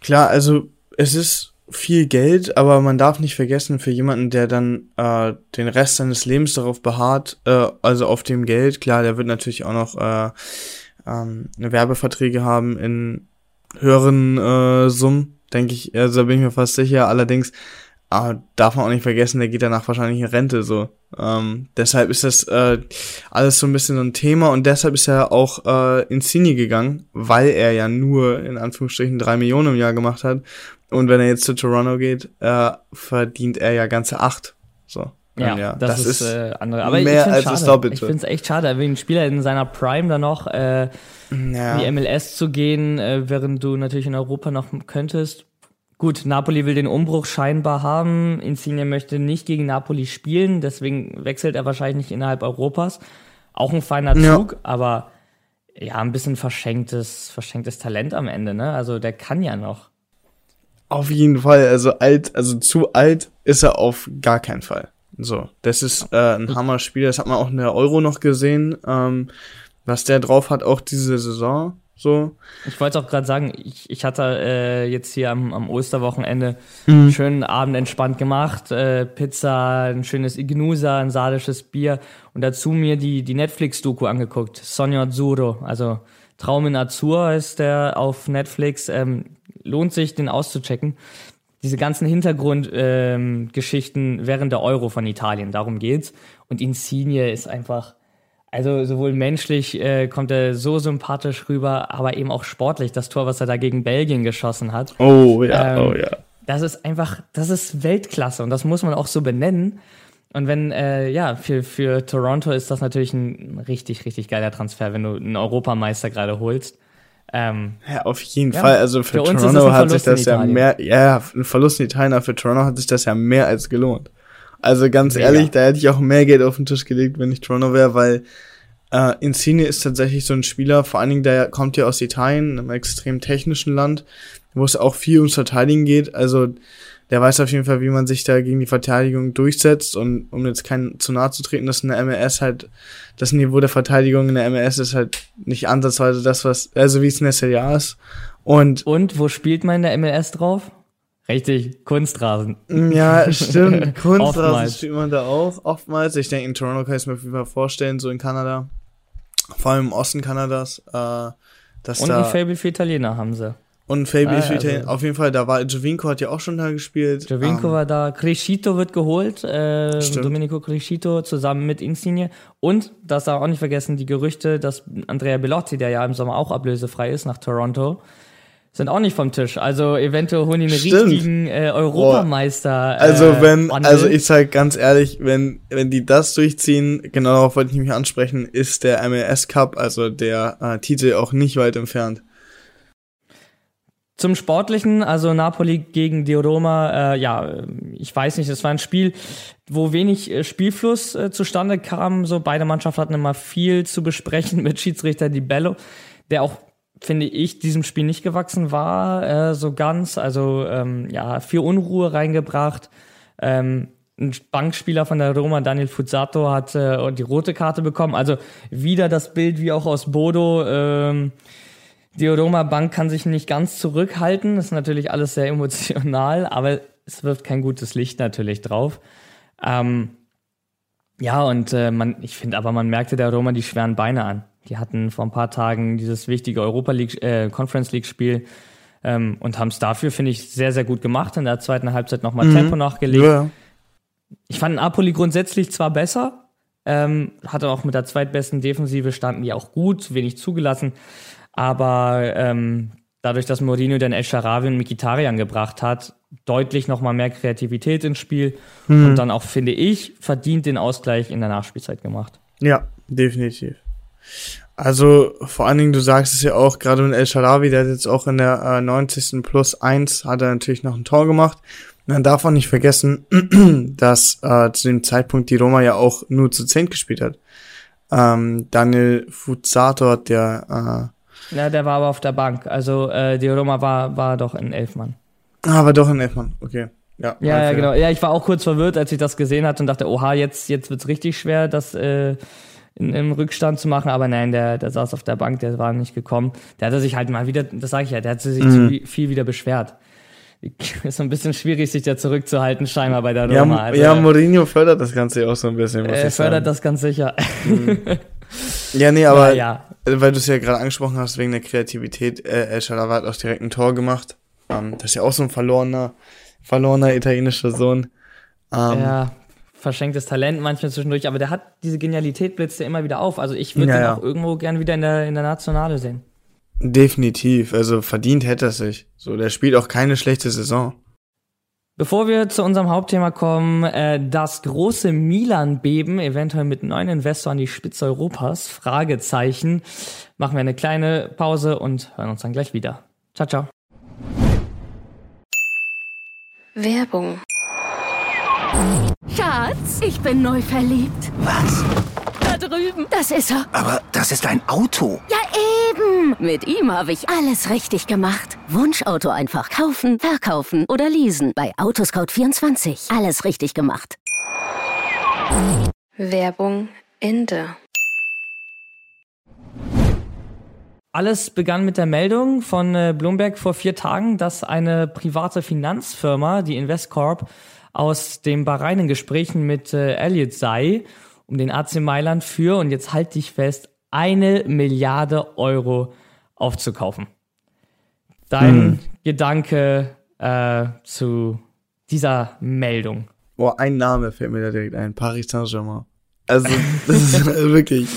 Klar, also es ist viel Geld, aber man darf nicht vergessen, für jemanden, der dann äh, den Rest seines Lebens darauf beharrt, äh, also auf dem Geld, klar, der wird natürlich auch noch äh, ähm, Werbeverträge haben in höheren äh, Summen, denke ich, also da bin ich mir fast sicher. Allerdings äh, darf man auch nicht vergessen, der geht danach wahrscheinlich in Rente so. Ähm, deshalb ist das äh, alles so ein bisschen so ein Thema und deshalb ist er auch äh, ins Cine gegangen, weil er ja nur in Anführungsstrichen drei Millionen im Jahr gemacht hat. Und wenn er jetzt zu Toronto geht, äh, verdient er ja ganze acht. So. Ja, das, ist, äh, andere. Aber mehr als schade. das. Ich finde es echt schade, wie ein Spieler in seiner Prime dann noch äh, ja. in die MLS zu gehen, äh, während du natürlich in Europa noch könntest. Gut, Napoli will den Umbruch scheinbar haben. Insigne möchte nicht gegen Napoli spielen, deswegen wechselt er wahrscheinlich nicht innerhalb Europas. Auch ein feiner Ja. Zug, aber ja, ein bisschen verschenktes, verschenktes Talent am Ende, ne? Also der kann ja noch. Auf jeden Fall, also alt, also zu alt ist er auf gar keinen Fall. So, das ist äh, ein Hammer-Spiel, das hat man auch in der Euro noch gesehen, ähm, was der drauf hat, auch diese Saison. So, Ich wollte auch gerade sagen, ich, ich hatte äh, jetzt hier am, am Osterwochenende einen schönen Abend entspannt gemacht. Äh, Pizza, ein schönes Ignusa, ein sardisches Bier und dazu mir die, die Netflix-Doku angeguckt. Sonio Azzurro, also Traum in Azur ist der auf Netflix. Ähm, lohnt sich, den auszuchecken. Diese ganzen Hintergrundgeschichten ähm, während der Euro von Italien, darum geht's. Und Insigne ist einfach, also sowohl menschlich äh, kommt er so sympathisch rüber, aber eben auch sportlich. Das Tor, was er da gegen Belgien geschossen hat, oh ja, Ähm, oh ja. das ist einfach, das ist Weltklasse und das muss man auch so benennen. Und wenn, äh, ja, für, für Toronto ist das natürlich ein richtig, richtig geiler Transfer, wenn du einen Europameister gerade holst. Ähm, Ja, auf jeden Ja, Fall. Also für, für Toronto hat sich das ja mehr, ja, ein Verlust in Italien, aber für Toronto hat sich das ja mehr als gelohnt. Also ganz Mega. ehrlich, da hätte ich auch mehr Geld auf den Tisch gelegt, wenn ich Toronto wäre, weil äh, Insigne ist tatsächlich so ein Spieler, vor allen Dingen, der kommt ja aus Italien, einem extrem technischen Land, wo es auch viel ums Verteidigen geht. Also der weiß auf jeden Fall, wie man sich da gegen die Verteidigung durchsetzt und um jetzt keinen zu nahe zu treten, dass in der MLS halt das Niveau der Verteidigung in der MLS ist halt nicht ansatzweise das, was, also wie es in der Serie A ist. Und und wo spielt man in der MLS drauf? Richtig, Kunstrasen. ja, stimmt, Kunstrasen spielt man da auch oftmals. Ich denke, in Toronto kann ich es mir auf jeden Fall vorstellen, so in Kanada, vor allem im Osten Kanadas, äh, dass Und da ein Fable für Italiener haben sie. Und Fable Ah, also- auf jeden Fall, da war Jovinko hat ja auch schon da gespielt. Jovinko Ähm, war da, Crescito wird geholt, äh, Stimmt. Domenico Crescito zusammen mit Insigne. Und, das darf auch nicht vergessen, die Gerüchte, dass Andrea Bellotti, der ja im Sommer auch ablösefrei ist, nach Toronto, sind auch nicht vom Tisch. Also eventuell holen die einen Stimmt. richtigen äh, Europameister. Also äh, wenn, Wandel. also ich sag ganz ehrlich, wenn, wenn die das durchziehen, genau darauf wollte ich mich ansprechen, ist der MLS Cup, also der äh, Titel auch nicht weit entfernt. Zum Sportlichen, also Napoli gegen die Roma, äh, ja, ich weiß nicht, es war ein Spiel, wo wenig äh, Spielfluss äh, zustande kam. So beide Mannschaften hatten immer viel zu besprechen mit Schiedsrichter Di Bello, der auch, finde ich, diesem Spiel nicht gewachsen war, äh, so ganz. Also ähm, ja, viel Unruhe reingebracht. Ähm, ein Bankspieler von der Roma, Daniel Fuzzato, hat äh, die rote Karte bekommen. Also wieder das Bild wie auch aus Bodo. Ähm, die Roma Bank kann sich nicht ganz zurückhalten. Das ist natürlich alles sehr emotional, aber es wirft kein gutes Licht natürlich drauf. Ähm, ja, und äh, man, ich finde aber, man merkte der Roma die schweren Beine an. Die hatten vor ein paar Tagen dieses wichtige Europa League, äh, Conference League Spiel ähm, und haben es dafür, finde ich, sehr, sehr gut gemacht. In der zweiten Halbzeit nochmal mhm. Tempo nachgelegt. Ja. Ich fand Napoli grundsätzlich zwar besser, ähm, hatte auch mit der zweitbesten Defensive standen die auch gut, wenig zugelassen. Aber ähm, dadurch, dass Mourinho dann El Sharawi und Mikitarian gebracht hat, deutlich nochmal mehr Kreativität ins Spiel mhm. und dann auch, finde ich, verdient den Ausgleich in der Nachspielzeit gemacht. Ja, definitiv. Also vor allen Dingen, du sagst es ja auch, gerade mit El Sharawi, der hat jetzt auch in der äh, 90. plus 1 hat er natürlich noch ein Tor gemacht. Man darf auch nicht vergessen, dass äh, zu dem Zeitpunkt die Roma ja auch nur zu 10 gespielt hat. Ähm, Daniel Fuzzato hat ja äh, ja, der war aber auf der Bank. Also äh, die Roma war, war doch in Elfmann. Ah, war doch in Elfmann, okay. Ja, ja, ja, genau. Ja, ich war auch kurz verwirrt, als ich das gesehen hatte und dachte, oha, jetzt, jetzt wird's richtig schwer, das äh, in, im Rückstand zu machen. Aber nein, der, der saß auf der Bank, der war nicht gekommen. Der hatte sich halt mal wieder, das sage ich ja, der hat sich mhm. zu viel wieder beschwert. Ist so ein bisschen schwierig, sich da zurückzuhalten, scheinbar bei der Roma. Ja, also, ja Mourinho fördert das Ganze auch so ein bisschen. Er fördert das ganz sicher. Mhm. Ja, nee, aber ja. weil du es ja gerade angesprochen hast, wegen der Kreativität, äh, El Sharawa hat auch direkt ein Tor gemacht. Ähm, das ist ja auch so ein verlorener, verlorener italienischer Sohn. Ähm, ja, verschenktes Talent manchmal zwischendurch, aber der hat diese Genialität blitzt ja immer wieder auf. Also ich würde ja, ihn ja. auch irgendwo gern wieder in der, in der Nationale sehen. Definitiv, also verdient hätte er sich. So, der spielt auch keine schlechte Saison. Bevor wir zu unserem Hauptthema kommen, äh, das große Milan-Beben, eventuell mit neuen Investor an die Spitze Europas, Fragezeichen, machen wir eine kleine Pause und hören uns dann gleich wieder. Ciao, ciao. Werbung. Schatz, ich bin neu verliebt. Was? Da drüben. Das ist er. Aber das ist ein Auto. Ja, eben. Mit ihm habe ich alles richtig gemacht. Wunschauto einfach kaufen, verkaufen oder leasen. Bei Autoscout24. Alles richtig gemacht. Werbung Ende. Alles begann mit der Meldung von äh, Bloomberg vor vier Tagen, dass eine private Finanzfirma, die Investcorp, aus dem Bahrain in Gesprächen mit äh, Elliott sei, um den AC Mailand für, und jetzt halt dich fest, eine Milliarde Euro aufzukaufen. Dein hm. Gedanke äh, zu dieser Meldung? Boah, ein Name fällt mir da direkt ein. Paris Saint-Germain. Also, das ist wirklich.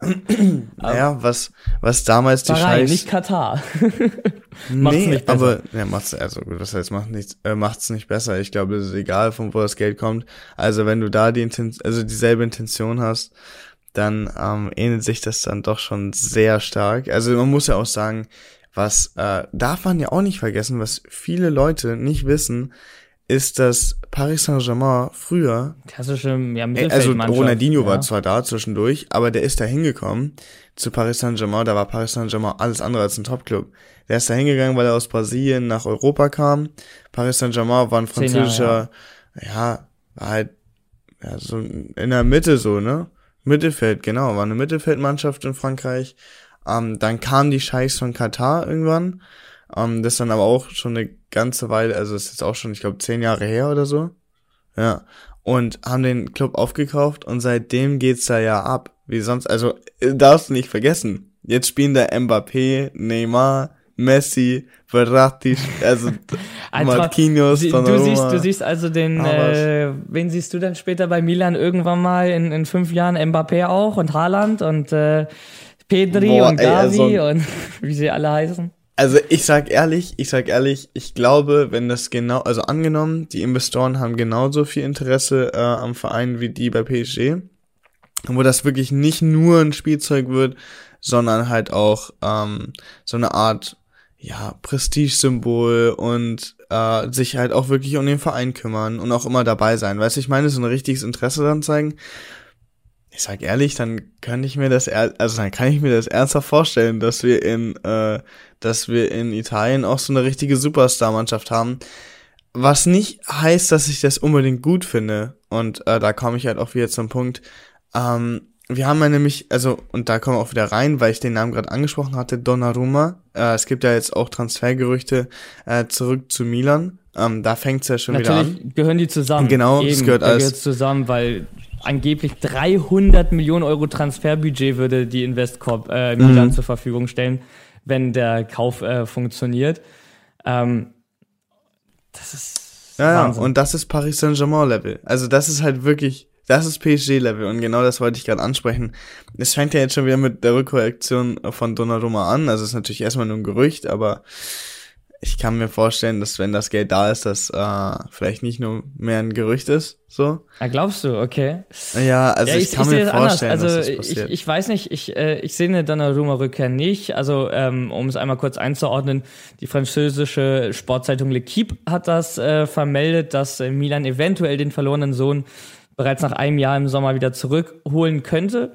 naja, was, was damals die Bahrain, Scheiß... nicht Katar. nee, nicht aber, ja, macht's, also gut, das heißt, macht nichts, äh, macht's nicht besser. Ich glaube, es ist egal, von wo das Geld kommt. Also, wenn du da die Intention, also dieselbe Intention hast, dann ähm, ähnelt sich das dann doch schon sehr stark. Also, man muss ja auch sagen, was äh, darf man ja auch nicht vergessen, was viele Leute nicht wissen, ist, dass Paris Saint-Germain früher, klassische ja, also Ronaldinho ja. war zwar da zwischendurch, aber der ist da hingekommen zu Paris Saint-Germain, da war Paris Saint-Germain alles andere als ein Topclub. Der ist da hingegangen, weil er aus Brasilien nach Europa kam. Paris Saint-Germain war ein französischer, Jahre, ja. war halt ja, so in der Mitte so, ne? Mittelfeld, genau, war eine Mittelfeldmannschaft in Frankreich. Ähm, dann kamen die Scheichs von Katar irgendwann. Ähm, das ist dann aber auch schon eine ganze Weile, also ist jetzt auch schon, ich glaube, zehn Jahre her oder so. Ja. Und haben den Club aufgekauft und seitdem geht's da ja ab. Wie sonst, also darfst du nicht vergessen. Jetzt spielen da Mbappé, Neymar, Messi, Verratti, also Marquinhos, du, du siehst, du siehst also den, äh, wen siehst du denn später bei Milan irgendwann mal in, in fünf Jahren Mbappé auch und Haaland und äh, Pedri Boah, und Gavi also, und wie sie alle heißen? Also ich sag ehrlich, ich sag ehrlich, ich glaube, wenn das genau, also angenommen, die Investoren haben genauso viel Interesse äh, am Verein wie die bei PSG, wo das wirklich nicht nur ein Spielzeug wird, sondern halt auch ähm, so eine Art ja, Prestigesymbol und äh, sich halt auch wirklich um den Verein kümmern und auch immer dabei sein. Weißt du, ich meine, so ein richtiges Interesse daran zeigen. Ich sag ehrlich, dann kann ich mir das, also dann kann ich mir das ernsthaft vorstellen, dass wir in, äh, dass wir in Italien auch so eine richtige Superstar-Mannschaft haben. Was nicht heißt, dass ich das unbedingt gut finde. Und äh, da komme ich halt auch wieder zum Punkt. Ähm, wir haben ja nämlich, also, und da kommen wir auch wieder rein, weil ich den Namen gerade angesprochen hatte, Donnarumma. Äh, es gibt ja jetzt auch Transfergerüchte äh, zurück zu Milan. Ähm, da fängt's ja schon Natürlich wieder an. gehören die zusammen. Genau, es Eben, gehört da alles. gehört's zusammen, weil angeblich 300 Millionen Euro Transferbudget würde die Investcorp äh, Milan Mhm. zur Verfügung stellen, wenn der Kauf äh, funktioniert. Ähm, das ist Ja, Wahnsinn. und das ist Paris Saint-Germain-Level. Also das ist halt wirklich, das ist PSG-Level und genau das wollte ich gerade ansprechen. Es fängt ja jetzt schon wieder mit der Rückreaktion von Donnarumma an. Also es ist natürlich erstmal nur ein Gerücht, aber ich kann mir vorstellen, dass wenn das Geld da ist, das äh, vielleicht nicht nur mehr ein Gerücht ist. So. Ah, glaubst du, okay. Ja, also ja, ich, kann sehe mir das anders. vorstellen, also dass das ich, passiert. ich weiß nicht, ich, äh, ich sehe eine Donnarumma-Rückkehr nicht. Also ähm, um es einmal kurz einzuordnen, die französische Sportzeitung L'Equipe hat das äh, vermeldet, dass äh, Milan eventuell den verlorenen Sohn bereits nach einem Jahr im Sommer wieder zurückholen könnte.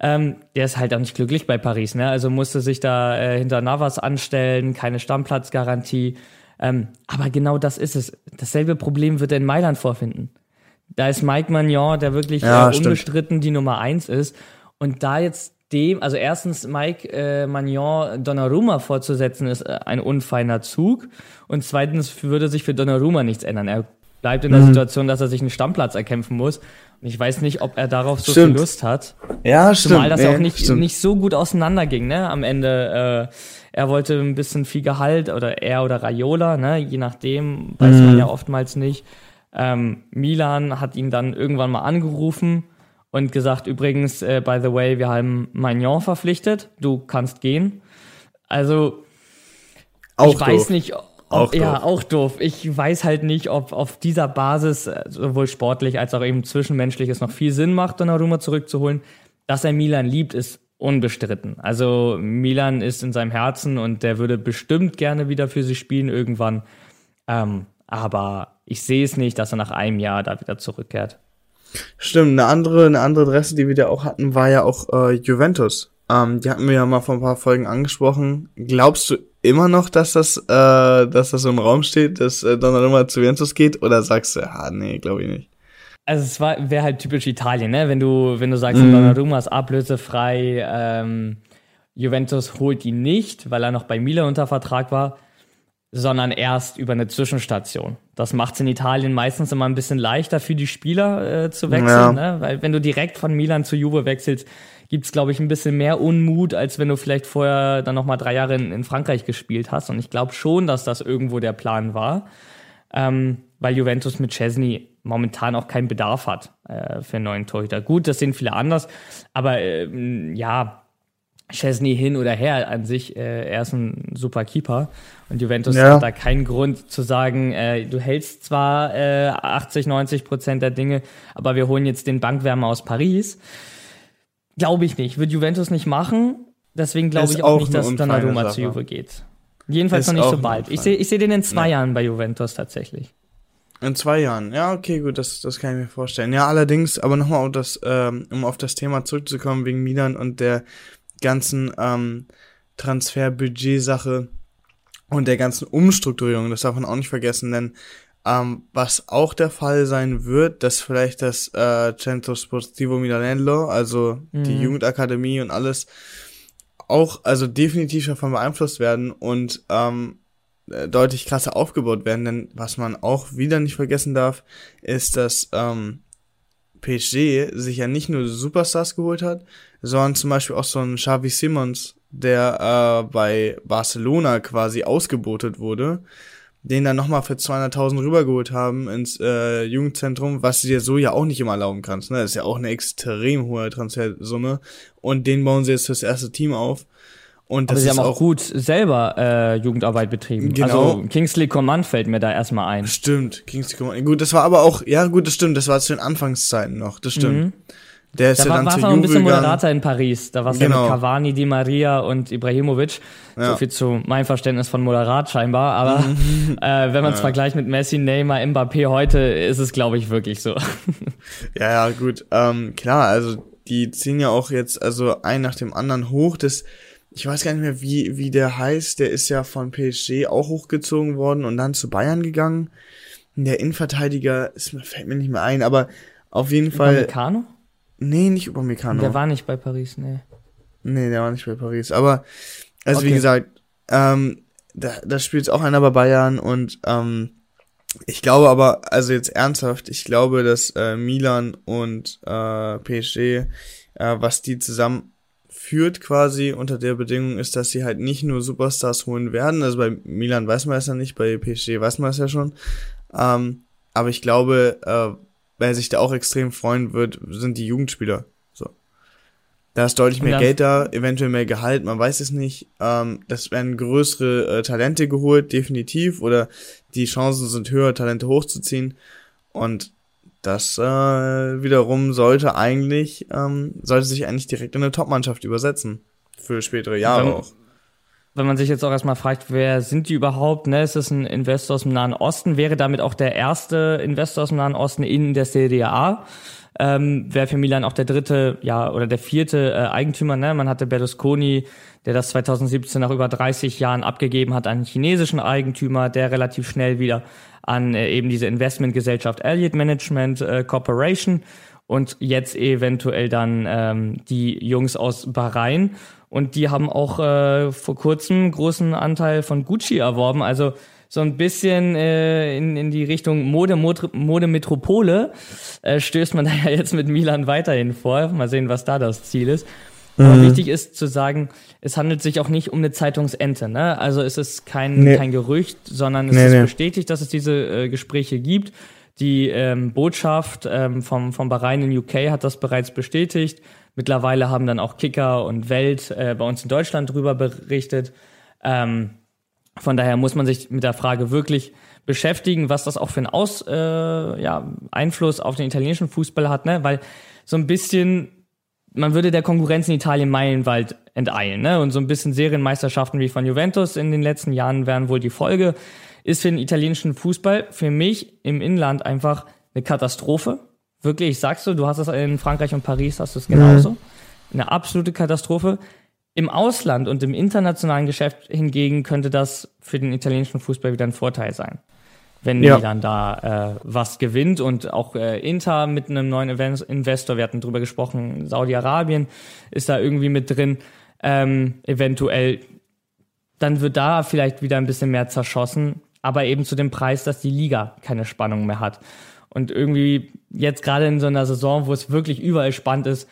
Ähm, der ist halt auch nicht glücklich bei Paris, ne? Also musste sich da äh, hinter Navas anstellen, keine Stammplatzgarantie. Ähm, aber genau das ist es. Dasselbe Problem wird er in Mailand vorfinden. Da ist Mike Magnon, der wirklich Ja, äh, stimmt. unbestritten die Nummer eins ist. Und da jetzt dem, also erstens Mike äh, Magnon Donnarumma vorzusetzen, ist äh, ein unfeiner Zug. Und zweitens würde sich für Donnarumma nichts ändern. Er bleibt in Mhm. der Situation, dass er sich einen Stammplatz erkämpfen muss. Ich weiß nicht, ob er darauf so Stimmt. viel Lust hat. ja, stimmt. Zumal das nee, auch nicht, stimmt. nicht so gut auseinanderging, ne? Am Ende, äh, er wollte ein bisschen viel Gehalt oder er oder Raiola, ne? Je nachdem, weiß Mhm. man ja oftmals nicht. Ähm, Milan hat ihn dann irgendwann mal angerufen und gesagt, übrigens, äh, by the way, wir haben Magnon verpflichtet, du kannst gehen. Also, auch ich weiß doof. nicht, Auch ja, doof. auch doof. Ich weiß halt nicht, ob auf dieser Basis äh, sowohl sportlich als auch eben zwischenmenschlich es noch viel Sinn macht, Donnarumma zurückzuholen. Dass er Milan liebt, ist unbestritten. Also Milan ist in seinem Herzen und der würde bestimmt gerne wieder für sie spielen irgendwann. Ähm, aber ich sehe es nicht, dass er nach einem Jahr da wieder zurückkehrt. Stimmt, eine andere, eine andere Adresse, die wir da auch hatten, war ja auch äh, Juventus. Ähm, die hatten wir ja mal vor ein paar Folgen angesprochen. Glaubst du immer noch, dass das, äh, dass das so im Raum steht, dass äh, Donnarumma zu Juventus geht? Oder sagst du, ah, nee, glaube ich nicht. Also es wäre halt typisch Italien, ne? Wenn du wenn du sagst, Mhm. Donnarumma ist ablösefrei, ähm, Juventus holt ihn nicht, weil er noch bei Milan unter Vertrag war, sondern erst über eine Zwischenstation. Das macht es in Italien meistens immer ein bisschen leichter für die Spieler äh, zu wechseln, Ja. ne? weil wenn du direkt von Milan zu Juve wechselst, gibt's glaube ich ein bisschen mehr Unmut, als wenn du vielleicht vorher dann noch mal drei Jahre in, in Frankreich gespielt hast. Und ich glaube schon, dass das irgendwo der Plan war ähm, weil Juventus mit Chesney momentan auch keinen Bedarf hat äh, für einen neuen Torhüter. Gut, das sehen viele anders, aber ähm, ja, Chesney hin oder her an sich, äh, er ist ein super Keeper und Juventus Ja. hat da keinen Grund zu sagen, äh, du hältst zwar äh, 80, 90 Prozent der Dinge, aber wir holen jetzt den Bankwärmer aus Paris. Glaube ich nicht, wird Juventus nicht machen. Deswegen glaube ich auch auch nicht, dass Donnarumma zu. Juve geht. Jedenfalls Ist noch nicht so bald. Ich sehe ich seh den in zwei Jahren bei Juventus tatsächlich. In zwei Jahren. Ja, okay, gut, das, das kann ich mir vorstellen. Ja, allerdings, aber nochmal ähm, um auf das Thema zurückzukommen, wegen Milan und der ganzen ähm, Transferbudget-Sache und der ganzen Umstrukturierung, das darf man auch nicht vergessen, denn ähm, was auch der Fall sein wird, dass vielleicht das äh, Centro Sportivo Milanello, also die Jugendakademie und alles, auch also definitiv davon beeinflusst werden und ähm, äh, deutlich krasser aufgebaut werden. Denn was man auch wieder nicht vergessen darf, ist, dass ähm, PSG sich ja nicht nur Superstars geholt hat, sondern zum Beispiel auch so ein Xavi Simons, der äh, bei Barcelona quasi ausgebotet wurde, den dann nochmal für 200.000 rübergeholt haben ins äh, Jugendzentrum, was du dir so ja auch nicht immer erlauben kannst. Ne? Das ist ja auch eine extrem hohe Transfersumme. Und den bauen sie jetzt fürs erste Team auf. Und Aber das sie ist haben auch auch gut selber äh, Jugendarbeit betrieben. Genau. Also Kingsley Command fällt mir da erstmal ein. Stimmt, Kingsley Coman. Gut, das war aber auch, ja gut, das stimmt, das war zu den Anfangszeiten noch, das stimmt. Der ist Da ja war dann es zu noch ein bisschen Juve gegangen. moderater in Paris. Da war es ja Genau. mit Cavani, Di Maria und Ibrahimovic. Ja. So viel zu meinem Verständnis von moderat scheinbar. Aber äh, wenn man es vergleicht mit Messi, Neymar, Mbappé heute, ist es, glaube ich, wirklich so. Ja, ja, gut. Ähm, klar, also die ziehen ja auch jetzt also ein nach dem anderen hoch. Das, ich weiß gar nicht mehr, wie, wie der heißt. Der ist ja von PSG auch hochgezogen worden und dann zu Bayern gegangen. Der Innenverteidiger, ist, mir- fällt mir nicht mehr ein, aber auf jeden Fall. Upamecano? Nee, nicht Upamecano. Der war nicht bei Paris, nee. Nee, der war nicht bei Paris. Aber, also wie Okay. gesagt, ähm, da, da spielt auch einer bei Bayern und ähm, ich glaube aber, also jetzt ernsthaft, ich glaube, dass äh, Milan und äh, PSG, äh, was die zusammen führt quasi unter der Bedingung ist, dass sie halt nicht nur Superstars holen werden. Also bei Milan weiß man es ja nicht, bei PSG weiß man es ja schon. Ähm, aber ich glaube, äh, wer sich da auch extrem freuen wird, sind die Jugendspieler. So. Da ist deutlich mehr Geld da, eventuell mehr Gehalt, man weiß es nicht. Ähm, das werden größere äh, Talente geholt, definitiv. Oder die Chancen sind höher, Talente hochzuziehen. Und das äh, wiederum sollte eigentlich, ähm, sollte sich eigentlich direkt in eine Top-Mannschaft übersetzen. Für spätere Jahre Wenn- auch. Wenn man sich jetzt auch erstmal fragt, wer sind die überhaupt? Ne? Ist es ein Investor aus dem Nahen Osten? Wäre damit auch der erste Investor aus dem Nahen Osten in der Serie? Ähm, Wäre für Milan auch der dritte, ja, oder der vierte äh, Eigentümer. Ne? Man hatte Berlusconi, der das 2017 nach über 30 Jahren abgegeben hat an einen chinesischen Eigentümer, der relativ schnell wieder an äh, eben diese Investmentgesellschaft Elliott Management äh, Corporation und jetzt eventuell dann ähm, die Jungs aus Bahrain. Und die haben auch äh, vor kurzem einen großen Anteil von Gucci erworben. Also so ein bisschen äh, in, in die Richtung Mode, Mode, Mode Metropole äh, stößt man da ja jetzt mit Milan weiterhin vor. Mal sehen, was da das Ziel ist. Aber wichtig ist zu sagen, es handelt sich auch nicht um eine Zeitungsente. Ne? Also es ist kein, Nee. kein Gerücht, sondern es Nee, ist nee. bestätigt, dass es diese äh, Gespräche gibt. Die ähm, Botschaft ähm, vom, vom Bahrain in UK hat das bereits bestätigt. Mittlerweile haben dann auch Kicker und Welt äh, bei uns in Deutschland drüber berichtet. Ähm, von daher muss man sich mit der Frage wirklich beschäftigen, was das auch für einen Aus, äh, ja, Einfluss auf den italienischen Fußball hat, ne? Weil so ein bisschen, man würde der Konkurrenz in Italien meilenweit enteilen, ne? Und so ein bisschen Serienmeisterschaften wie von Juventus in den letzten Jahren wären wohl die Folge. Ist für den italienischen Fußball für mich im Inland einfach eine Katastrophe. Wirklich, ich sag's so, du hast es in Frankreich und Paris, hast du es genauso. Eine absolute Katastrophe. Im Ausland und im internationalen Geschäft hingegen könnte das für den italienischen Fußball wieder ein Vorteil sein. Wenn Ja. Milan da äh, was gewinnt und auch äh, Inter mit einem neuen Investor, wir hatten drüber gesprochen, Saudi-Arabien ist da irgendwie mit drin, ähm, eventuell, dann wird da vielleicht wieder ein bisschen mehr zerschossen, aber eben zu dem Preis, dass die Liga keine Spannung mehr hat. Und irgendwie jetzt gerade in so einer Saison, wo es wirklich überall spannend ist,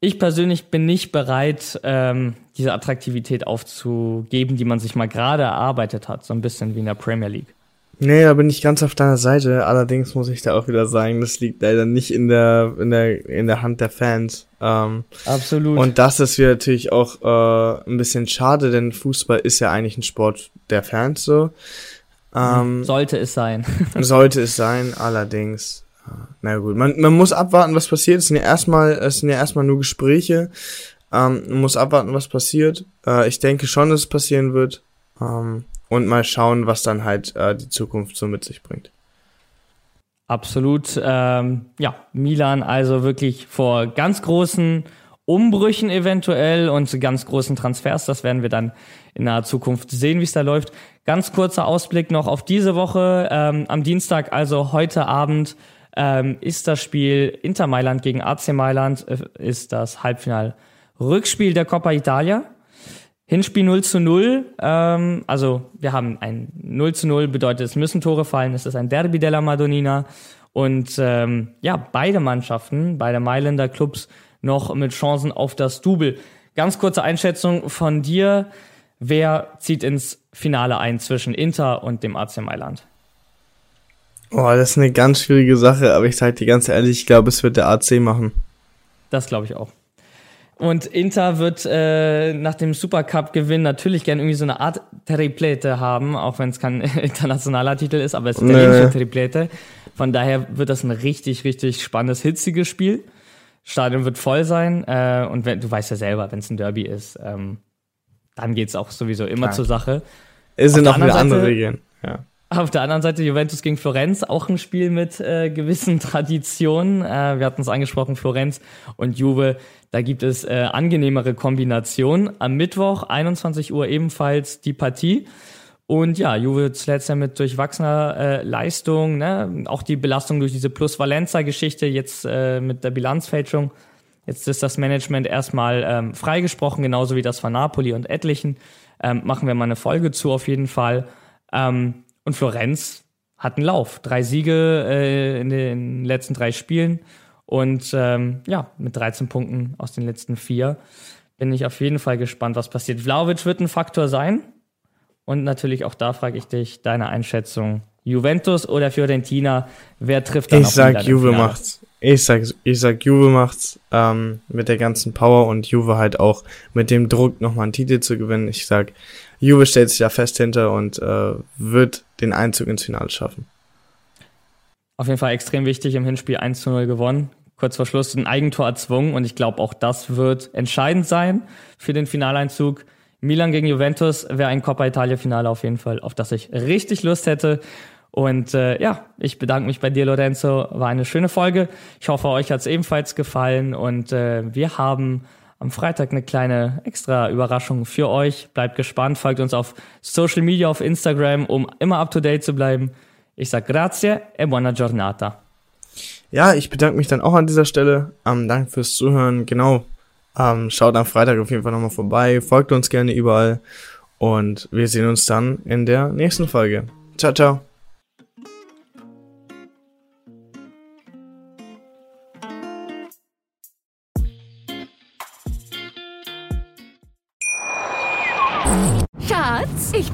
ich persönlich bin nicht bereit, ähm, diese Attraktivität aufzugeben, die man sich mal gerade erarbeitet hat, so ein bisschen wie in der Premier League. Nee, da bin ich ganz auf deiner Seite. Allerdings muss ich da auch wieder sagen, das liegt leider nicht in der, in der, in der Hand der Fans. Ähm, Absolut. und das ist wieder natürlich auch äh, ein bisschen schade, denn Fußball ist ja eigentlich ein Sport der Fans so. Ähm, sollte es sein. sollte es sein, allerdings. Na gut, man, man muss abwarten, was passiert. Es sind ja erstmal, es sind ja erstmal nur Gespräche. Ähm, man muss abwarten, was passiert. Äh, ich denke schon, dass es passieren wird. Ähm, und mal schauen, was dann halt äh, die Zukunft so mit sich bringt. Absolut. Ähm, ja, Milan also wirklich vor ganz großen Umbrüchen eventuell und ganz großen Transfers. Das werden wir dann in naher Zukunft sehen, wie es da läuft. Ganz kurzer Ausblick noch auf diese Woche. Ähm, am Dienstag, also heute Abend, ähm, ist das Spiel Inter Mailand gegen AC Mailand, äh, ist das Halbfinal Rückspiel der Coppa Italia. Hinspiel 0 zu 0. Ähm, also wir haben ein 0 zu 0, bedeutet es müssen Tore fallen. Es ist ein Derby della Madonnina. Und ähm, ja, beide Mannschaften, beide Mailänder Clubs noch mit Chancen auf das Double. Ganz kurze Einschätzung von dir. Wer zieht ins Finale ein zwischen Inter und dem AC Mailand? Oh, das ist eine ganz schwierige Sache, aber ich sage dir ganz ehrlich, ich glaube, es wird der AC machen. Das glaube ich auch. Und Inter wird äh, nach dem Supercup-Gewinn natürlich gerne irgendwie so eine Art Triplete haben, auch wenn es kein internationaler Titel ist, aber es ist Nee. italienische Triplete. Von daher wird das ein richtig, richtig spannendes, hitziges Spiel. Stadion wird voll sein. Äh, und wenn, du weißt ja selber, wenn es ein Derby ist, ähm, dann geht es auch sowieso immer Klar. zur Sache. Es sind auch der wieder andere Regeln. Ja. Auf der anderen Seite Juventus gegen Florenz, auch ein Spiel mit äh, gewissen Traditionen. Äh, wir hatten es angesprochen, Florenz und Juve. Da gibt es äh, angenehmere Kombinationen. Am Mittwoch, 21 Uhr ebenfalls die Partie. Und ja, Juve zuletzt ja mit durchwachsener äh, Leistung, ne? auch die Belastung durch diese Plus-Valenza-Geschichte, jetzt äh, mit der Bilanzfälschung. Jetzt ist das Management erstmal ähm, freigesprochen, genauso wie das von Napoli und etlichen. Ähm, machen wir mal eine Folge zu auf jeden Fall. Ähm, und Florenz hat einen Lauf. Drei Siege äh, in den letzten drei Spielen. Und ähm, ja, mit 13 Punkten aus den letzten vier bin ich auf jeden Fall gespannt, was passiert. Vlaovic wird ein Faktor sein. Und natürlich auch da frage ich dich, deine Einschätzung. Juventus oder Fiorentina, wer trifft dann Ich sag, Juve macht's. Ich sag, ich sag, Juve macht's ähm, mit der ganzen Power und Juve halt auch mit dem Druck, nochmal einen Titel zu gewinnen. Ich sag, Juve stellt sich da fest hinter und äh, wird den Einzug ins Finale schaffen. Auf jeden Fall extrem wichtig, im Hinspiel 1 zu 0 gewonnen. Kurz vor Schluss ein Eigentor erzwungen und ich glaube, auch das wird entscheidend sein für den Finaleinzug. Milan gegen Juventus wäre ein Coppa Italia-Finale auf jeden Fall, auf das ich richtig Lust hätte. Und äh, ja, ich bedanke mich bei dir, Lorenzo. War eine schöne Folge. Ich hoffe, euch hat es ebenfalls gefallen. Und äh, wir haben am Freitag eine kleine extra Überraschung für euch. Bleibt gespannt, folgt uns auf Social Media, auf Instagram, um immer up to date zu bleiben. Ich sag grazie e buona giornata. Ja, ich bedanke mich dann auch an dieser Stelle. Ähm, danke fürs Zuhören. Genau. Ähm, schaut am Freitag auf jeden Fall nochmal vorbei. Folgt uns gerne überall. Und wir sehen uns dann in der nächsten Folge. Ciao, ciao.